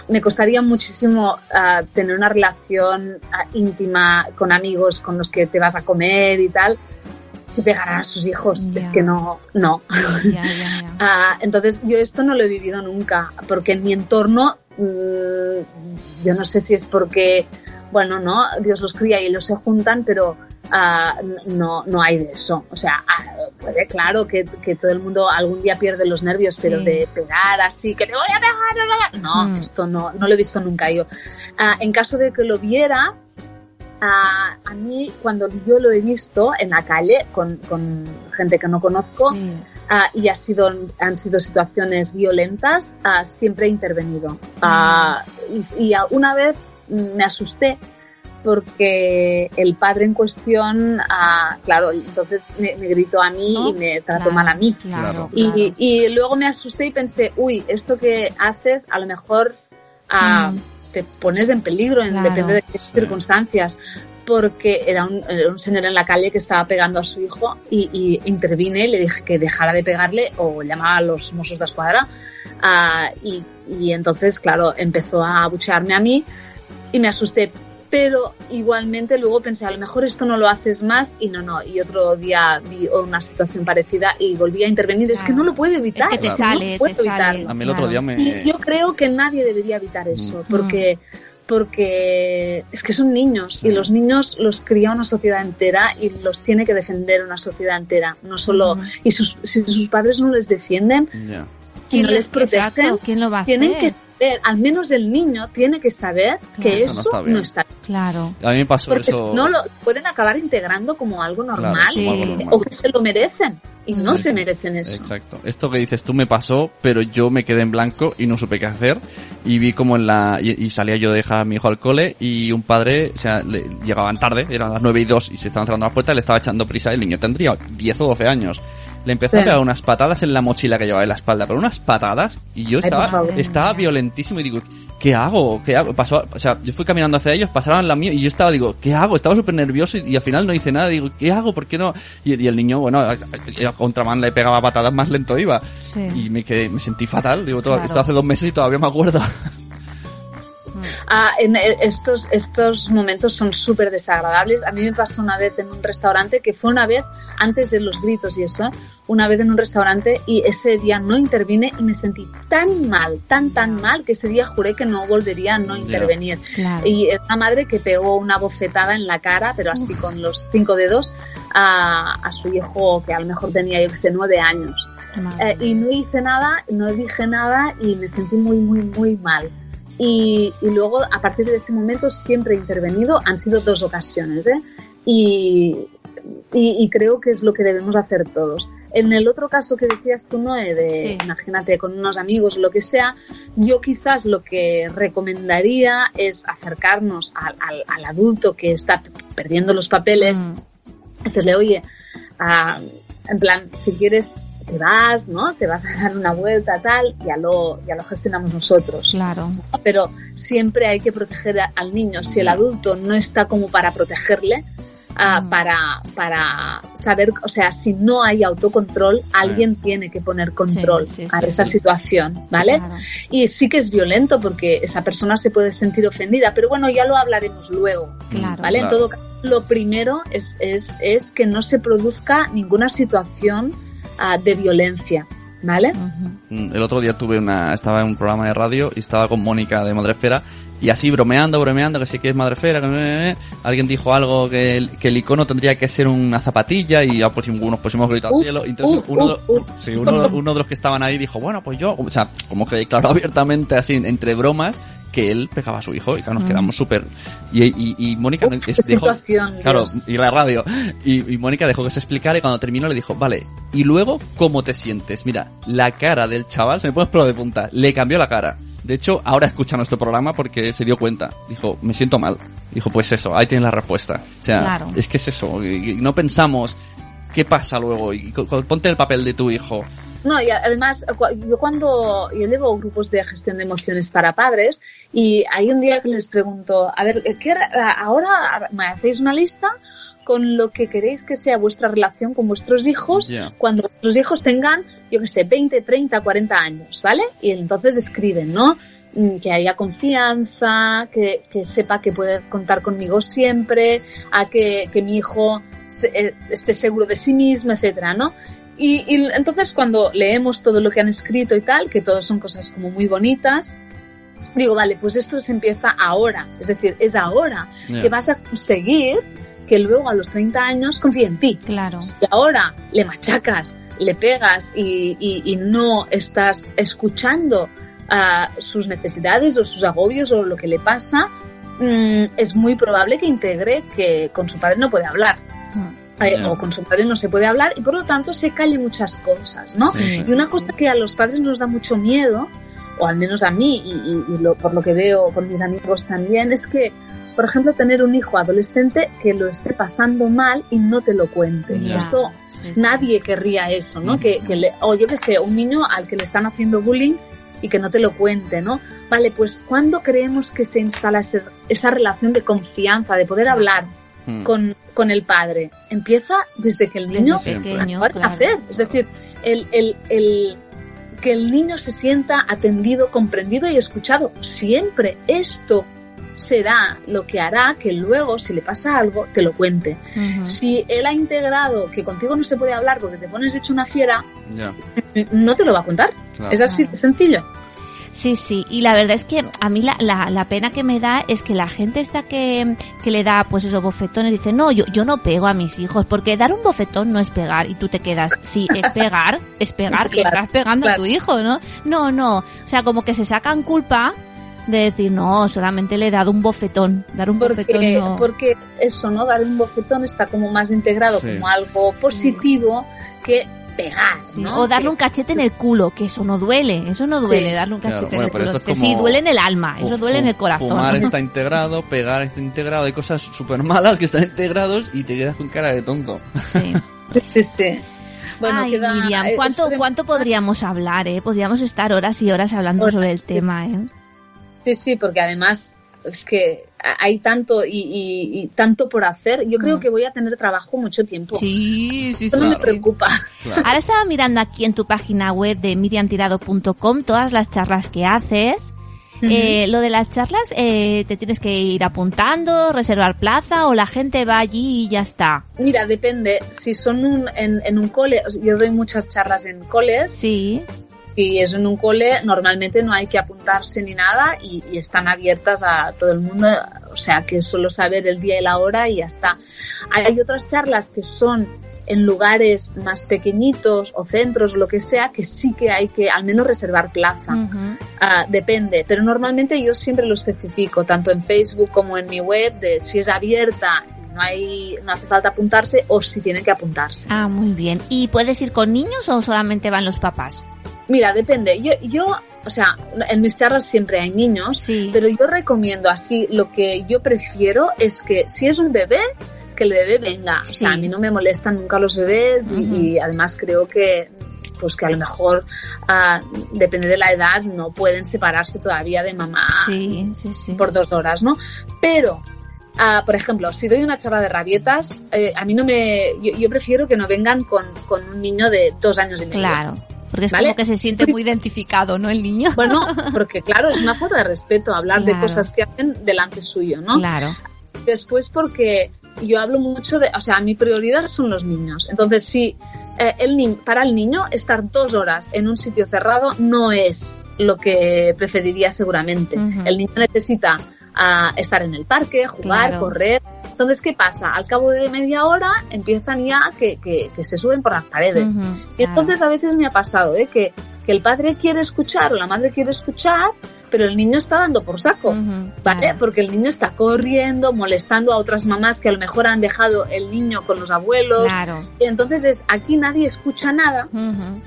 me costaría muchísimo ah, tener una relación ah, íntima con amigos con los que te vas a comer y tal, si pegaran a sus hijos, es que no, no. Ya, ya, ya. Ah, entonces yo esto no lo he vivido nunca, porque en mi entorno, mm, yo no sé si es porque, bueno, no, Dios los cría y ellos se juntan, pero ah, no, no hay de eso. O sea, ah, puede, claro que, que todo el mundo algún día pierde los nervios, pero de pegar así, que te voy a pegar, no, Mm. esto no, no lo he visto nunca yo. Ah, en caso de que lo viera, a mí cuando yo lo he visto en la calle con, con gente que no conozco, Sí. Y ha sido, han sido situaciones violentas, ah, siempre he intervenido. Ah, y, y una vez me asusté porque el padre en cuestión, ah, claro, entonces me, me gritó a mí ¿No? y me trató Claro, mal a mí. Claro, Claro. claro. Y, y luego me asusté y pensé, uy, esto que haces a lo mejor ah, Mm. te pones en peligro, en, depende de qué circunstancias. Porque era un, era un señor en la calle que estaba pegando a su hijo y, y intervine y le dije que dejara de pegarle o llamaba a los Mossos de Escuadra. Ah, y, y entonces, claro, empezó a abuchearme a mí y me asusté. Pero igualmente luego pensé, a lo mejor esto no lo haces más y no, no. Y otro día vi una situación parecida y volví a intervenir. Es que no lo puedo evitar. Es que te es que no puedo te evitarlo. sale. A mí el otro día me... Y yo creo que nadie debería evitar eso, porque, porque es que son niños y los niños los cría una sociedad entera y los tiene que defender una sociedad entera, no solo Ujú. y sus, si sus padres no les defienden. Y no les protegen, exacto, ¿Quién lo va a tienen hacer? que saber, al menos el niño tiene que saber que Eso no está bien. no está bien, Claro. A mí me pasó porque eso... si no lo pueden acabar integrando como algo Claro, normal como algo normal. o que se lo merecen y no Sí, se merecen eso. Exacto. Esto que dices tú me pasó, pero yo me quedé en blanco y no supe qué hacer. Y vi como en la... Y, y salía yo de dejar a mi hijo al cole y un padre, o sea, le- llegaban tarde, eran las 9 y 2 y se estaban cerrando las puertas y le estaba echando prisa. El niño tendría 10 o 12 años. Le empezó a pegar unas patadas en la mochila que llevaba en la espalda, pero unas patadas y yo estaba, estaba violentísimo y digo, ¿qué hago? ¿Qué hago? Pasó, o sea, yo fui caminando hacia ellos, pasaron la mía y yo estaba, digo, ¿qué hago? Estaba súper nervioso y, y al final no hice nada. Digo, ¿qué hago? ¿Por qué no? Y, y el niño, bueno, a, a- a contraman le pegaba patadas más lento iba. Sí. Y me quedé, me sentí fatal. Digo, todo, Claro. esto hace dos meses y todavía me acuerdo. Ah, en eh, estos, estos momentos son súper desagradables. A mí me pasó una vez en un restaurante, que fue una vez antes de los gritos y eso, una vez en un restaurante y ese día no intervine y me sentí tan mal, tan, tan mal, que ese día juré que no volvería a no intervenir. Claro. Y es una madre que pegó una bofetada en la cara, pero así con los cinco dedos, a, a su hijo que a lo mejor tenía, yo que sé, nueve años. Eh, y no hice nada, no dije nada y me sentí muy, muy, muy mal. Y, y luego, a partir de ese momento, siempre he intervenido. Han sido dos ocasiones, ¿eh? Y, y, y creo que es lo que debemos hacer todos. En el otro caso que decías tú, Noé, de, Sí. imagínate, con unos amigos o lo que sea, yo quizás lo que recomendaría es acercarnos al, al- al adulto que está perdiendo los papeles Mm, decirle, oye, ah, en plan, si quieres, te vas, ¿no? Te vas a dar una vuelta, tal, ya lo, ya lo gestionamos nosotros. Claro. Pero siempre hay que proteger al niño. Si el adulto no está como para protegerle, Mm. para, para saber, o sea, si no hay autocontrol, alguien tiene que poner control sí, a sí, esa sí. situación, ¿vale? Claro. Y sí que es violento porque esa persona se puede sentir ofendida, pero bueno, ya lo hablaremos luego. Claro. ¿Vale? En todo caso, lo primero es, es, es que no se produzca ninguna situación ah, de violencia, ¿vale? Mm, El otro día tuve una, estaba en un programa de radio y estaba con Mónica de Madrefera y así bromeando, bromeando, que sí que es Madrefera, que eh, eh, alguien dijo algo que el, que el icono tendría que ser una zapatilla y ya pues nos pusimos grito al Uh, cielo. Y entonces uh, uno, uh, uh. sí, uno, uno de los que estaban ahí dijo, bueno, pues yo, o sea, como que declaró abiertamente así entre bromas que él pegaba a su hijo y claro, nos quedamos súper... Y, y, y Mónica Uf, qué dejó... Claro, Dios. y la radio. Y, y Mónica dejó que se explicara y cuando terminó le dijo, vale, y luego, ¿cómo te sientes? Mira, la cara del chaval, se me pone pelo de punta, le cambió la cara. De hecho, ahora escucha nuestro programa porque se dio cuenta. Dijo, me siento mal. Dijo, pues eso, ahí tienes la respuesta. O sea, Claro. es que es eso. no pensamos qué pasa luego. Y ponte el papel de tu hijo. No, y además, yo cuando yo llevo grupos de gestión de emociones para padres y hay un día que les pregunto, a ver, ¿qué, ahora me hacéis una lista con lo que queréis que sea vuestra relación con vuestros hijos cuando vuestros hijos tengan, yo que sé, 20, 30, 40 años, ¿vale? Y entonces escriben, ¿no? Mm, Que haya confianza, que, que sepa que puede contar conmigo siempre, a que, que mi hijo se- eh, esté seguro de sí mismo, etcétera, ¿no? Y, y entonces cuando leemos todo lo que han escrito y tal, que todo son cosas como muy bonitas, digo, vale, pues esto se empieza ahora, es decir, es ahora que vas a conseguir que luego a los 30 años confíe en ti. Claro. Si ahora le machacas, le pegas y, y- y no estás escuchando ah, sus necesidades o sus agobios o lo que le pasa, mm, es muy probable que integre que con su padre no puede hablar. Eh, o con su padre no se puede hablar y por lo tanto se calle muchas cosas, ¿no? Sí, sí. Y una cosa que a los padres nos da mucho miedo, o al menos a mí, y, y- y lo- por lo que veo con mis amigos también, es que, por ejemplo, tener un hijo adolescente que lo esté pasando mal y no te lo cuente. Ya. Esto Sí, sí. nadie querría eso, ¿no? Que, que le, o yo que sé, un niño al que le están haciendo bullying y que no te lo cuente, ¿no? Vale, pues ¿cuándo creemos que se instala ese- esa relación de confianza, de poder hablar Mm. con, con el padre? Empieza desde que el niño pequeño, claro. nacer. Es decir, el, el, el, que el niño se sienta atendido, comprendido y escuchado. Siempre esto será lo que hará que luego, si le pasa algo, te lo cuente. Si él ha integrado que contigo no se puede hablar porque te pones hecho una fiera, no te lo va a contar. claro. Es así de sencillo. Sí, sí, y la verdad es que a mí la, la, la pena que me da es que la gente esta que, que le da pues esos bofetones dice, no, yo, yo no pego a mis hijos, porque dar un bofetón no es pegar y tú te quedas, sí, es pegar, es pegar, que Claro, estás pegando claro. a tu hijo, ¿no? No, no, o sea, como que se sacan culpa de decir, no, solamente le he dado un bofetón, dar un bofetón Porque, no. porque eso, ¿no? Dar un bofetón está como más integrado Sí. como algo positivo que pegar, Sí, ¿no? O darle un cachete en el culo, que eso no duele, eso no duele, Sí. darle un Claro, cachete bueno, en pero el esto culo. es Que sí, duele en el alma, eso duele en el corazón. Fumar está integrado, pegar está integrado, hay cosas súper malas que están integrados y te quedas con cara de tonto. Sí. Sí, sí. Bueno, Ay, queda- Miriam, eh, ¿cuánto, ¿cuánto podríamos hablar, eh? Podríamos estar horas y horas hablando sobre el tema, eh. Sí, sí, porque además es que hay tanto y, y- y tanto por hacer. Yo creo Mm. que voy a tener trabajo mucho tiempo. Sí, sí, Eso no me preocupa. Claro. Ahora estaba mirando aquí en tu página web de miriamtirado.com todas las charlas que haces. Eh, lo de las charlas, eh, te tienes que ir apuntando, reservar plaza o la gente va allí y ya está. Mira, depende. Si son un- en, en un cole, yo doy muchas charlas en coles. Sí, Si es en un cole, normalmente no hay que apuntarse ni nada y, y están abiertas a todo el mundo. O sea, que es solo saber el día y la hora y ya está. Hay otras charlas que son en lugares más pequeñitos o centros, lo que sea, que sí que hay que al menos reservar plaza. Ah, depende, pero normalmente yo siempre lo especifico, tanto en Facebook como en mi web, de si es abierta, no hay, no hace falta apuntarse o si tienen que apuntarse. Ah, muy bien. ¿Y puedes ir con niños o solamente van los papás? Mira, depende. Yo, yo, o sea, en mis charlas siempre hay niños, Sí. pero yo recomiendo así, lo que yo prefiero es que si es un bebé, que el bebé venga. O sea, Sí. a mí no me molestan nunca los bebés y- además creo que pues que a lo mejor ah, depende de la edad no pueden separarse todavía de mamá Sí, sí, sí. por dos horas, ¿no? Pero, ah, por ejemplo, si doy una charla de rabietas, eh, a mí no me, yo, yo prefiero que no vengan con, con un niño de dos años y medio. Claro. Porque es ¿Vale? como que se siente muy identificado, ¿no? El niño. Bueno, porque claro, es una falta de respeto hablar de cosas que hacen delante suyo, ¿no? Claro. Después porque yo hablo mucho de, o sea, mi prioridad son los niños. Entonces, si eh, el ni- para el niño estar dos horas en un sitio cerrado no es lo que preferiría seguramente. El niño necesita ah, estar en el parque, jugar, Claro. correr. Entonces, ¿qué pasa? Al cabo de media hora empiezan ya que, que- que se suben por las paredes. Y entonces a veces me ha pasado ¿eh? que, que el padre quiere escuchar o la madre quiere escuchar, pero el niño está dando por saco, ¿vale? claro. Porque el niño está corriendo, molestando a otras mamás que a lo mejor han dejado el niño con los abuelos. Claro. Y entonces es, aquí nadie escucha nada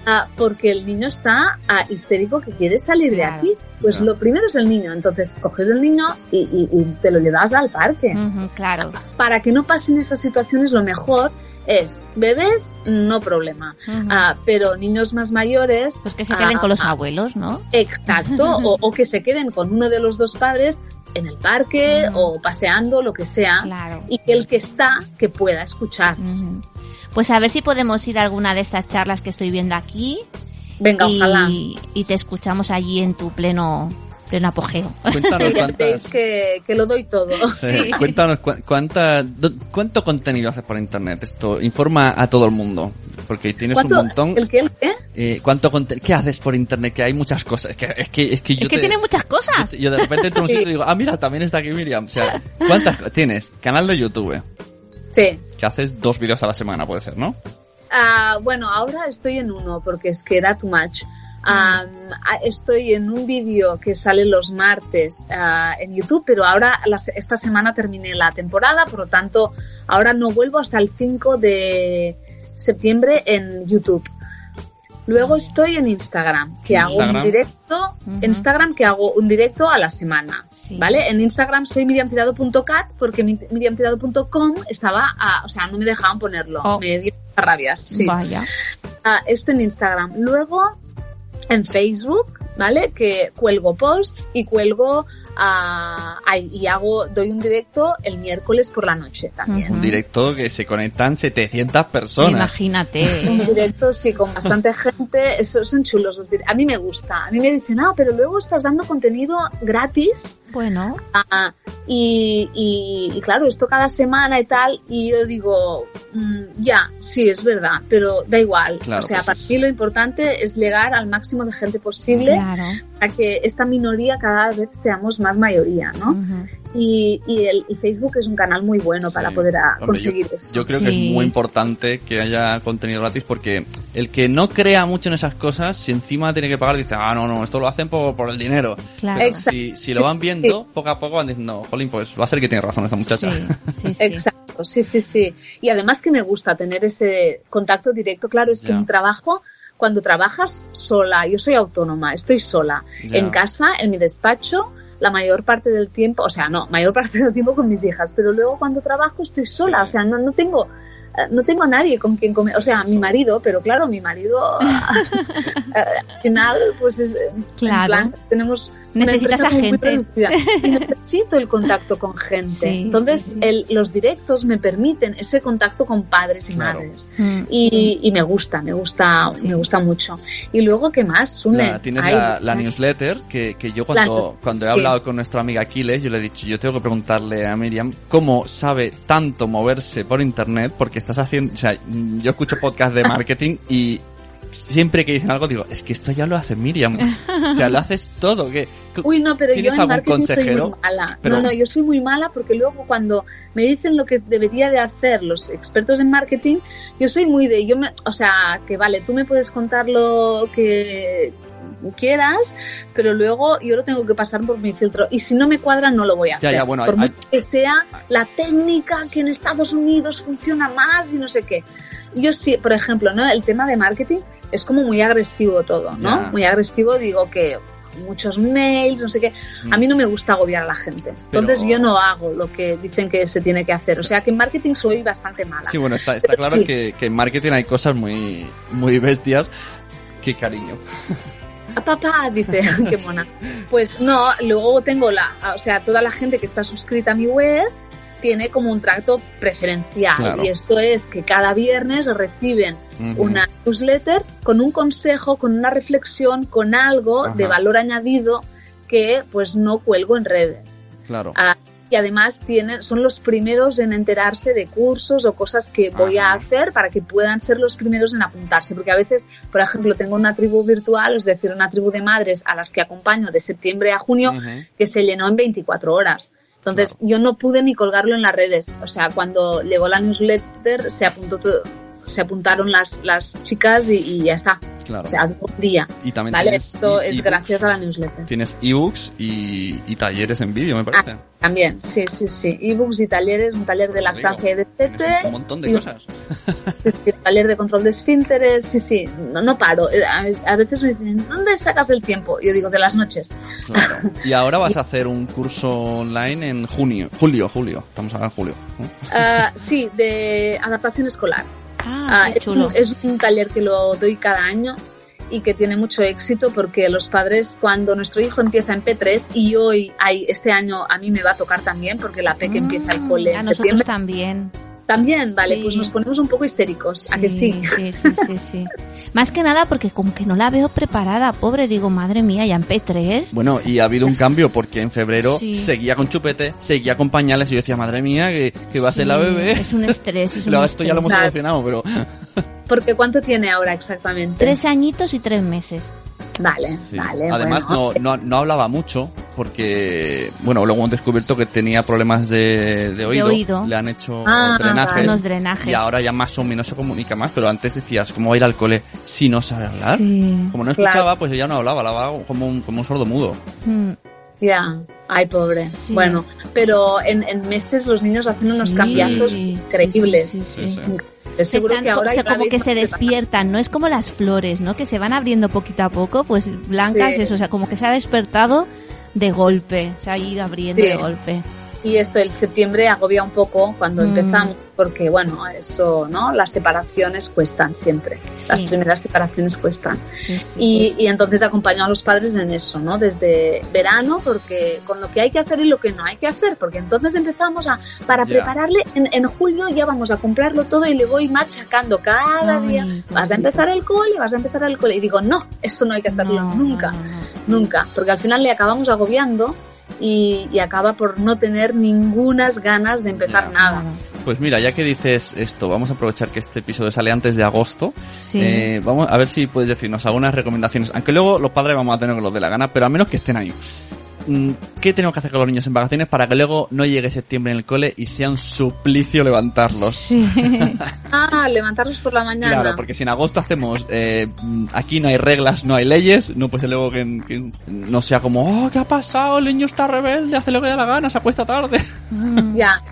ah, porque el niño está ah, histérico que quiere salir de aquí. Pues lo primero es el niño, entonces coges el niño y, y- y te lo llevas al parque. Claro. Para que no pasen esas situaciones, lo mejor es bebés, no problema. Ah, pero niños más mayores, Pues que se queden ah, con los ah, abuelos, ¿no? Exacto, o, o que se queden con uno de los dos padres en el parque o paseando, lo que sea, Claro. y que el que está, que pueda escuchar. Pues a ver si podemos ir a alguna de estas charlas que estoy viendo aquí Venga, ojalá. y, y te escuchamos allí en tu pleno pleno apogeo. Cuéntanos Sí, cuántas... que, que lo doy todo. Sí, Cuéntanos cu- cuánta, cuánto contenido haces por internet. Esto informa a todo el mundo, porque tienes un ¿Cuánto- montón. ¿El qué? ¿El qué? Eh, ¿Cuánto ¿Qué haces por internet? Que hay muchas cosas. Es que, es que, es que yo es que te- tiene muchas cosas. yo, yo de repente entro a un Sí. sitio y digo, ah, mira, también está aquí Miriam. O sea, ¿cuántas tienes? Canal de YouTube, Sí. que haces dos vídeos a la semana, puede ser, ¿no? Ah, bueno, ahora estoy en uno porque es que da too much. Ah, estoy en un vídeo que sale los martes ah, en YouTube, pero ahora esta semana terminé la temporada, por lo tanto ahora no vuelvo hasta el 5 de septiembre en YouTube. Luego estoy en Instagram, que hago un directo, Ujú. Instagram que hago un directo a la semana, Sí. ¿vale? En Instagram soy miriamtirado.cat porque mi- miriamtirado.com estaba, a- o sea, no me dejaban ponerlo, Oh. me dio rabias, sí. Vaya. Ah, esto en Instagram. Luego en Facebook, ¿vale? Que cuelgo posts y cuelgo ah, ay, y hago doy un directo el miércoles por la noche también. Un directo que se conectan 700 personas. Imagínate. Un directo, sí, con bastante gente. Eso, son chulos los directos. A mí me gusta. A mí me dicen, ah, pero luego estás dando contenido gratis. Bueno, ah, y, y- y claro, esto cada semana y tal. Y yo digo, mm, ya, sí, es verdad, pero da igual. Claro, o sea, pues para es- mí lo importante es llegar al máximo de gente posible claro. Para que esta minoría cada vez seamos más mayoría, ¿no? Ujú. Y, y, el, y Facebook es un canal muy bueno para Sí. poder ah, Hombre, conseguir eso. Yo creo que Sí. es muy importante que haya contenido gratis porque el que no crea mucho en esas cosas, si encima tiene que pagar, dice, ah, no, no, esto lo hacen por, por el dinero. Claro. Si, si lo van viendo, poco a poco van diciendo, jolín, pues va a ser que tiene razón esta muchacha. Sí, sí, sí. Exacto, sí, sí, sí. Y además que me gusta tener ese contacto directo. Claro, es que Ya. mi trabajo, cuando trabajas sola, yo soy autónoma, estoy sola, en casa, en mi despacho, la mayor parte del tiempo, o sea, no, mayor parte del tiempo con mis hijas, pero luego cuando trabajo estoy sola, o sea, no, no tengo no tengo a nadie con quien comer, o sea, mi marido, pero claro, mi marido al final, pues es, Claro. en plan, tenemos Necesitas a gente. y necesito el contacto con gente. Sí, Entonces, sí, sí. el- los directos me permiten ese contacto con padres y Claro. madres. Mm. Y, y me gusta, me gusta, Sí. me gusta mucho. Y luego, ¿qué más? La- tienes Ay, la, la newsletter que, que yo cuando, La- cuando he sí. hablado con nuestro amiga Aquiles, yo le he dicho, yo tengo que preguntarle a Miriam cómo sabe tanto moverse por internet, porque estás haciendo, o sea, yo escucho podcast de marketing y siempre que dicen algo digo, es que esto ya lo hace Miriam. O sea, lo haces todo. que Uy, no, pero yo ¿Tienes en marketing soy muy mala. Pero- No, no, yo soy muy mala porque luego cuando me dicen lo que debería de hacer los expertos en marketing, yo soy muy de, yo me, o sea, que vale, tú me puedes contar lo que quieras, pero luego yo lo tengo que pasar por mi filtro y si no me cuadra no lo voy a Ya, hacer. ya, bueno, por hay- mucho que sea la técnica que en Estados Unidos funciona más y no sé qué. Yo sí, por ejemplo, ¿no? El tema de marketing es como muy agresivo todo, ¿no? Ya. Muy agresivo, digo que muchos mails, no sé qué. A mí no me gusta agobiar a la gente. Entonces Pero- yo no hago lo que dicen que se tiene que hacer. O sea que en marketing soy bastante mala. Sí, bueno, está, está claro sí. que, que en marketing hay cosas muy, muy bestias. Qué cariño. A papá, dice, qué mona. Pues no, luego tengo la, o sea, toda la gente que está suscrita a mi web tiene como un trato preferencial. Claro. Y esto es que cada viernes reciben una newsletter con un consejo, con una reflexión, con algo Ajá. de valor añadido que pues no cuelgo en redes. Claro. Ah, y además tienen, son los primeros en enterarse de cursos o cosas que voy a hacer para que puedan ser los primeros en apuntarse. Porque a veces, por ejemplo, tengo una tribu virtual, es decir, una tribu de madres a las que acompaño de septiembre a junio, que se llenó en 24 horas. Entonces, yo no pude ni colgarlo en las redes. O sea, cuando llegó la newsletter, se apuntó todo, se apuntaron las, las chicas y, y ya está. Claro. O sea, un día. Y también ¿Vale? tienes Esto e- es gracias a la newsletter. Tienes ebooks y, y talleres en vídeo, me parece. También, sí, sí, sí. Ebooks y talleres, un taller de Eso lactancia y digo, de Tienes tete, un montón de y- cosas. sí, taller de control de esfínteres, sí, sí, no, no paro. Eh, A, a veces me dicen, ¿dónde sacas el tiempo? Yo digo, de las noches. Claro. Y ahora vas a hacer un curso online en junio. Julio, julio. Estamos ahora en julio. Ah, sí, de adaptación escolar. Ah, Ah, qué es, chulo. un, es un taller que lo doy cada año y que tiene mucho éxito porque los padres cuando nuestro hijo empieza en P3 y hoy hay este año a mí me va a tocar también porque la PEC empieza el Mm, cole A en nosotros septiembre también. También vale Sí. pues nos ponemos un poco histéricos a que sí Sí, sí, sí, sí. Más que nada porque como que no la veo preparada, pobre. Digo, madre mía, ya en P3. Bueno, y ha habido un cambio porque en febrero Sí. seguía con chupete, seguía con pañales y yo decía, madre mía, que, que va a ser la bebé. Es un estrés. Es un esto ya lo hemos estrés. solucionado, pero porque cuánto tiene ahora exactamente Tres añitos y tres meses. Vale sí. vale además bueno. no, no, no hablaba mucho porque, bueno, luego han descubierto que tenía problemas de, de oído. oído. Le han hecho Ah, drenajes. Unos drenajes. Y ahora ya más o menos se comunica más, pero antes decías, ¿cómo va a ir al cole si no sabe hablar? Sí. Como no Claro. escuchaba, pues ella no hablaba, hablaba como un, como un sordo mudo. Mm. ya ay pobre Sí. bueno pero en, en meses los niños hacen unos Sí, cambiazos sí, increíbles Es seguro están que ahora como que se despiertan, no es como las flores, ¿no? Que se van abriendo poquito a poco, pues blancas, Sí. eso, o sea, como que se ha despertado de golpe, se ha ido abriendo Sí. de golpe. Y esto el septiembre agobia un poco cuando Mm. empezamos porque bueno eso no las separaciones cuestan siempre. Las primeras separaciones cuestan. Sí, sí, y, y entonces acompaño a los padres en eso no desde verano porque con lo que hay que hacer y lo que no hay que hacer porque entonces empezamos a para Ya. prepararle en, en julio ya vamos a comprarlo todo y le voy machacando cada Ay, día. vas a empezar el cole vas a empezar el cole. Y digo no eso no hay que hacerlo No, nunca no, no, no. nunca, porque al final le acabamos agobiando y, y acaba por no tener ningunas ganas de empezar Ya. nada. Pues mira, ya que dices esto, vamos a aprovechar que este episodio sale antes de agosto. Sí. Eh, vamos a ver si puedes decirnos algunas recomendaciones. Aunque luego los padres vamos a tener que los de la gana, pero al menos que estén ahí. Mm, ¿Qué tenemos que hacer con los niños en vacaciones para que luego no llegue septiembre en el cole y sea un suplicio levantarlos? Sí. Ah, levantarlos por la mañana. Claro, porque si en agosto hacemos eh, mm, aquí no hay reglas, no hay leyes, no puede ser luego que, que no sea como, oh, ¿qué ha pasado? El niño está rebelde, hace lo que da la gana, se acuesta tarde. Mm. Ya.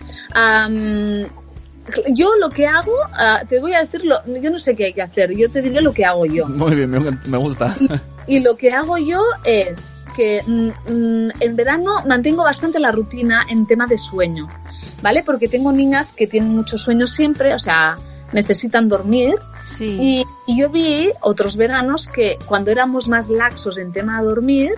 Yo lo que hago, ah, te voy a decir, lo, yo no sé qué hay que hacer, yo te diré lo que hago yo. Muy bien, me, me gusta. Y lo que hago yo es que mm, mm, en verano mantengo bastante la rutina en tema de sueño, ¿vale? Porque tengo niñas que tienen mucho sueño siempre, o sea, necesitan dormir Sí. Y, y yo vi otros veranos que cuando éramos más laxos en tema de dormir,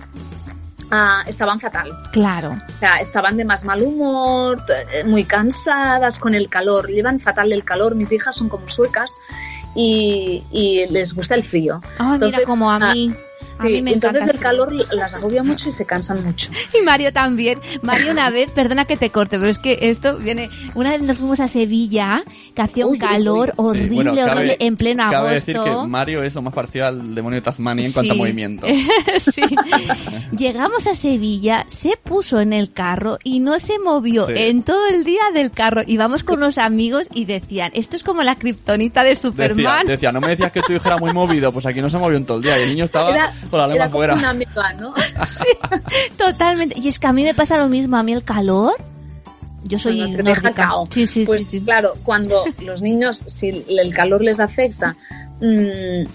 ah, estaban fatal. Claro. O sea, estaban de más mal humor, t- muy cansadas con el calor. Llevan fatal el calor. Mis hijas son como suecas y, y les gusta el frío. Entonces, mira, como a ah, mí. A Sí, mí me entonces encanta el calor las agobia mucho y se cansan mucho. Y Mario también. Mario una vez, perdona que te corte, pero es que esto viene... Una vez nos fuimos a Sevilla, que hacía un Uy, uy, uy. calor Sí, horrible, bueno, cabe- horrible, en pleno Cabe agosto. decir que Mario es lo más parecido al demonio de Tasmania en Sí. cuanto a movimiento. sí. Llegamos a Sevilla, se puso en el carro y no se movió en todo el día del carro. Íbamos con unos amigos y decían, esto es como la kriptonita de Decía, Superman. decía, no me decías que tu hijo era muy movido, pues aquí no se movió en todo el día y el niño estaba Era, con la lengua fuera. una ameba, ¿no? Totalmente. Y es que a mí me pasa lo mismo, a mí el calor... Yo soy Cuando te deja cao. Sí, sí, pues sí, sí. claro, cuando los niños, si el calor les afecta, mm, eh,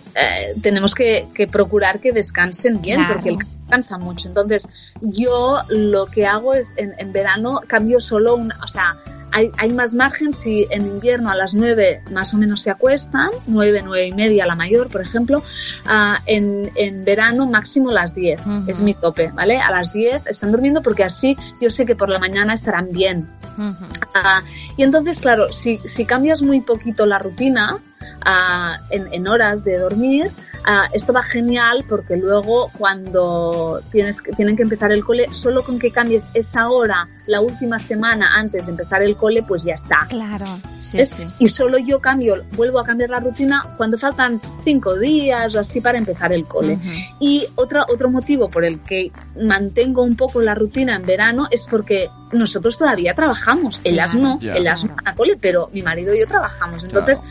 tenemos que, que procurar que descansen bien, Claro. porque el calor cansa mucho. Entonces, yo lo que hago es, en, en verano, cambio solo una, o sea, hay, hay más margen si en invierno a las 9 más o menos se acuestan, 9, 9 y media la mayor, por ejemplo, ah, en, en verano máximo las 10, Ujú. es mi tope, ¿vale? A las 10 están durmiendo porque así yo sé que por la mañana estarán bien. Ah, y entonces, claro, si, si cambias muy poquito la rutina ah, en, en horas de dormir, ah, esto va genial porque luego cuando tienes que, tienen que empezar el cole, solo con que cambies esa hora la última semana antes de empezar el cole, pues ya está. Claro. Sí, sí. Y solo yo cambio, vuelvo a cambiar la rutina cuando faltan cinco días o así para empezar el cole. Ujú. Y otro, otro motivo por el que mantengo un poco la rutina en verano es porque nosotros todavía trabajamos. Ellas Claro. no, Ya. ellas no a cole, pero mi marido y yo trabajamos. Entonces,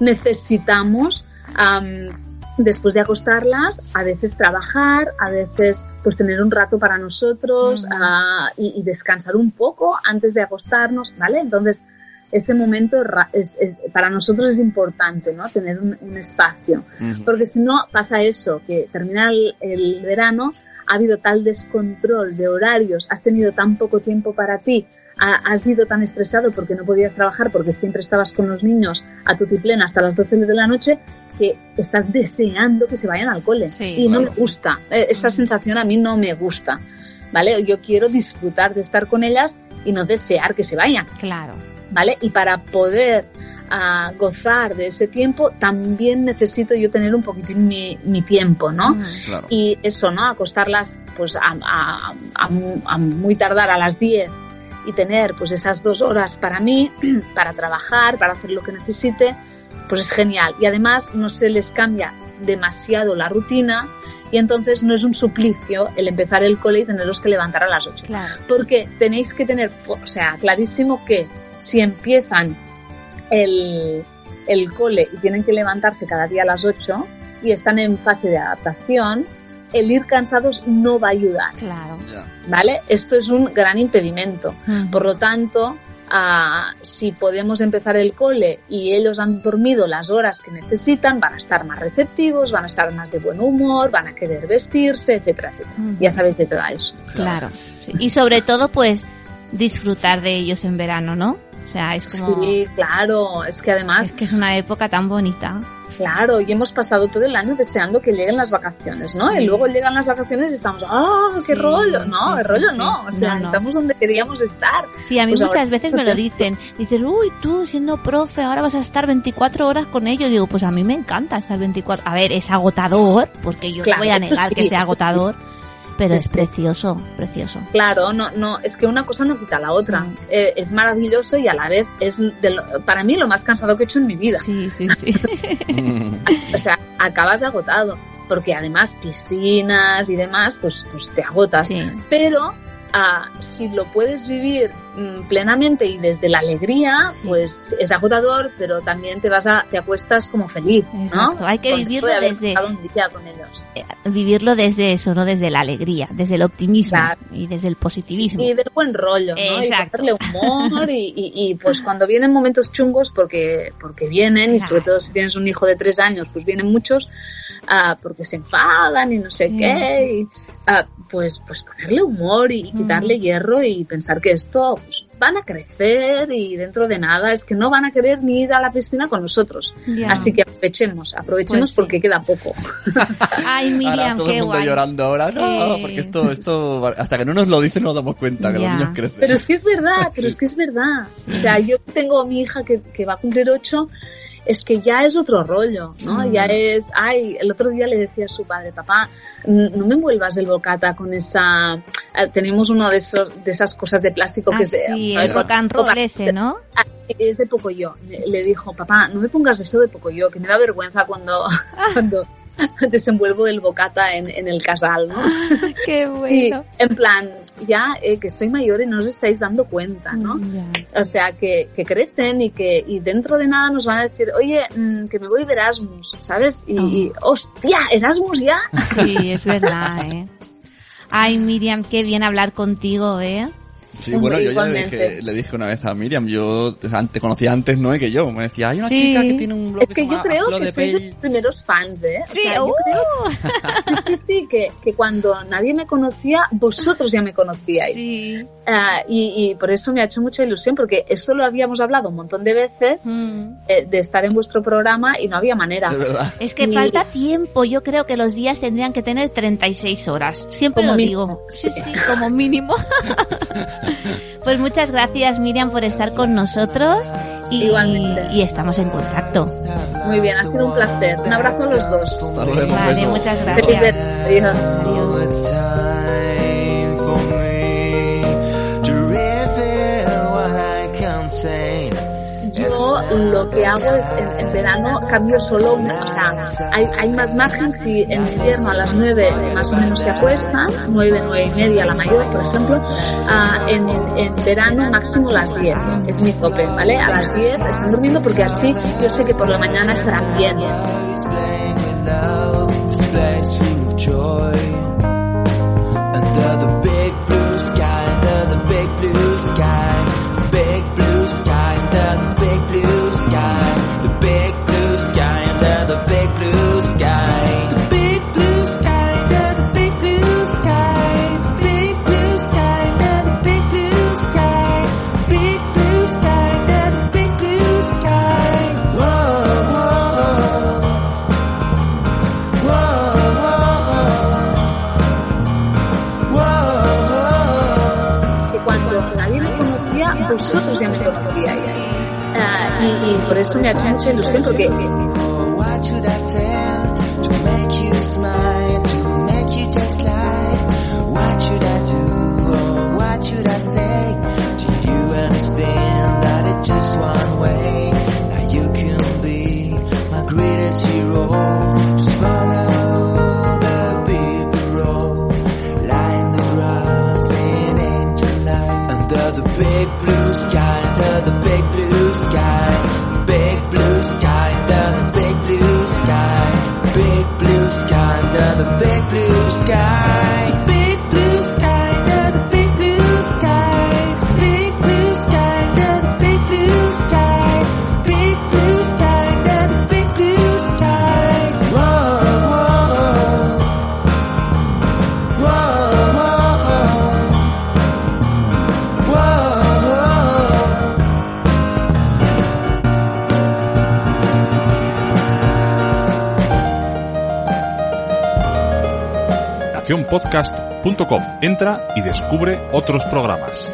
necesitamos am, después de acostarlas, a veces trabajar, a veces pues tener un rato para nosotros ah, y, y descansar un poco antes de acostarnos, ¿vale? Entonces, ese momento es, es- para nosotros es importante, ¿no? Tener un, un espacio. Porque si no, pasa eso, que termina el, el verano, ha habido tal descontrol de horarios, has tenido tan poco tiempo para ti, ha- has sido tan estresado porque no podías trabajar, porque siempre estabas con los niños a tu plena hasta las 12 de la noche, que estás deseando que se vayan al cole. Sí, y no me gusta, Eh, esa sensación a mí no me gusta, ¿vale? Yo quiero disfrutar de estar con ellas y no desear que se vayan. Claro. ¿vale? Y para poder ah, gozar de ese tiempo, también necesito yo tener un poquitín mi, mi tiempo, ¿no? Mm. Claro. Y eso, ¿no? Acostarlas pues a, a- a- a muy tardar a las 10 y tener pues esas dos horas para mí, para trabajar, para hacer lo que necesite, pues es genial. Y además no se les cambia demasiado la rutina y entonces no es un suplicio el empezar el cole y tenerlos que levantar a las 8 Claro. porque tenéis que tener, o sea, clarísimo que si empiezan el, el cole y tienen que levantarse cada día a las 8 y están en fase de adaptación, el ir cansados no va a ayudar, Claro. ¿vale? Esto es un gran impedimento. Mm. Por lo tanto, ah, si podemos empezar el cole y ellos han dormido las horas que necesitan, van a estar más receptivos, van a estar más de buen humor, van a querer vestirse, etcétera, etcétera. Ujú. Ya sabéis de todo eso. Claro. sí. Y sobre todo, pues, disfrutar de ellos en verano, ¿no? O sea, es como... Sí, claro, es que además Es que es una época tan bonita. Claro, y hemos pasado todo el año deseando que lleguen las vacaciones, ¿no? Sí. Y luego llegan las vacaciones y estamos, ¡ah, qué Sí, rollo! No, sí, el rollo no, o sea, No, no. estamos donde queríamos estar. Sí, a mí Pues muchas ahora- veces me lo dicen. Dices, uy, tú siendo profe, ahora vas a estar 24 horas con ellos. Digo, pues a mí me encanta estar 24. A ver, es agotador, porque yo Claro, no voy a negar que sea agotador, pero es sí. precioso, precioso. Claro, no, no, es que una cosa no quita la otra. Mm. Eh, es maravilloso y a la vez es de lo- para mí lo más cansado que he hecho en mi vida. Sí, sí, sí. O sea, acabas agotado, porque además piscinas y demás, pues, pues te agotas. sí. pero ah, si lo puedes vivir mm, plenamente y desde la alegría, Sí. pues es agotador, pero también te vas a, te acuestas como feliz, Exacto, ¿no? hay que vivirlo desde- con ellos. Eh, Vivirlo desde eso, no desde la alegría, desde el optimismo Claro. y desde el positivismo. Y del buen rollo, ¿no? Exacto. Y humor y, y- y, pues cuando vienen momentos chungos, porque, porque vienen, y sobre todo si tienes un hijo de tres años, pues vienen muchos, ah, porque se enfadan y no sé Sí. qué, y, ah, pues, pues ponerle humor y, y quitarle Mm. hierro y pensar que esto pues, van a crecer y dentro de nada es que no van a querer ni ir a la piscina con nosotros. Así que aprovechemos, aprovechemos Pues sí. porque queda poco. Ay, ahora Miriam, todo qué el mundo guay. llorando ahora, no, Sí. porque esto, esto, hasta que no nos lo dicen no nos damos cuenta que los niños crecen. Pero es que es verdad, pero Sí. es que es verdad. O sea, yo tengo a mi hija que, que va a cumplir ocho, es que ya es otro rollo, ¿no? Mm. Ya es, ay, el otro día le decía a su padre, papá, no me envuelvas el bocata con esa, eh, tenemos uno de esos, de esas cosas de plástico Ah, que es de, sí, el ese, ¿no? Ah, es de Pocoyo. Le le dijo, papá, no me pongas eso de Pocoyo, que me da vergüenza cuando, cuando desenvuelvo el bocata en, en el casal, ¿no? Qué Y bueno. en plan, ya eh, que soy mayor y no os estáis dando cuenta, ¿no? Ya. O sea, que, que crecen y que y dentro de nada nos van a decir, oye, mm, que me voy de Erasmus, ¿sabes? Y, y, hostia, Erasmus ya. Sí, es verdad, ¿eh? Ay, Miriam, qué bien hablar contigo, ¿eh? Sí, bueno, yo ya le dije, le dije una vez a Miriam, yo te conocía antes Noé que yo, me decía, hay una Sí. chica que tiene un blog Es que que yo creo que de sois de Pell". los primeros fans, ¿eh? O Sí, yo uh. creo- sí, sí, sí, que, que cuando nadie me conocía, vosotros ya me conocíais. Sí. Ah, y, y por eso me ha hecho mucha ilusión, porque eso lo habíamos hablado un montón de veces, Mm. eh, de estar en vuestro programa y no había manera. Es que Y- falta tiempo. Yo creo que los días tendrían que tener 36 horas. Siempre Como lo mínimo, digo. Sí, sí, como mínimo. pues muchas gracias, Miriam, por estar con nosotros. Y, Igualmente. y estamos en contacto. Muy bien, ha sido un placer. Un abrazo a los dos. Hasta luego, un Vale, muchas Feliz gracias. verano. Adiós. Adiós. Lo que hago es en, en verano cambio solo, una- o sea, hay, hay más margen si en invierno a las 9 más o menos se acuestan, 9, 9 y media la mayor, por ejemplo, ah, en, en verano máximo las 10, es mi tope, ¿vale? A las 10 están durmiendo porque así yo sé que por la mañana estarán bien. Under the big blue sky, under the big blue sky, big blue sky, under the big blue sky, the big blue sky, under the big blue nosotros ya no tenemos autoridades. Ah, y, y, por eso me hace mucha ilusión porque... just one way. Now you can be my greatest hero. nacionpodcast.com. Entra y descubre otros programas.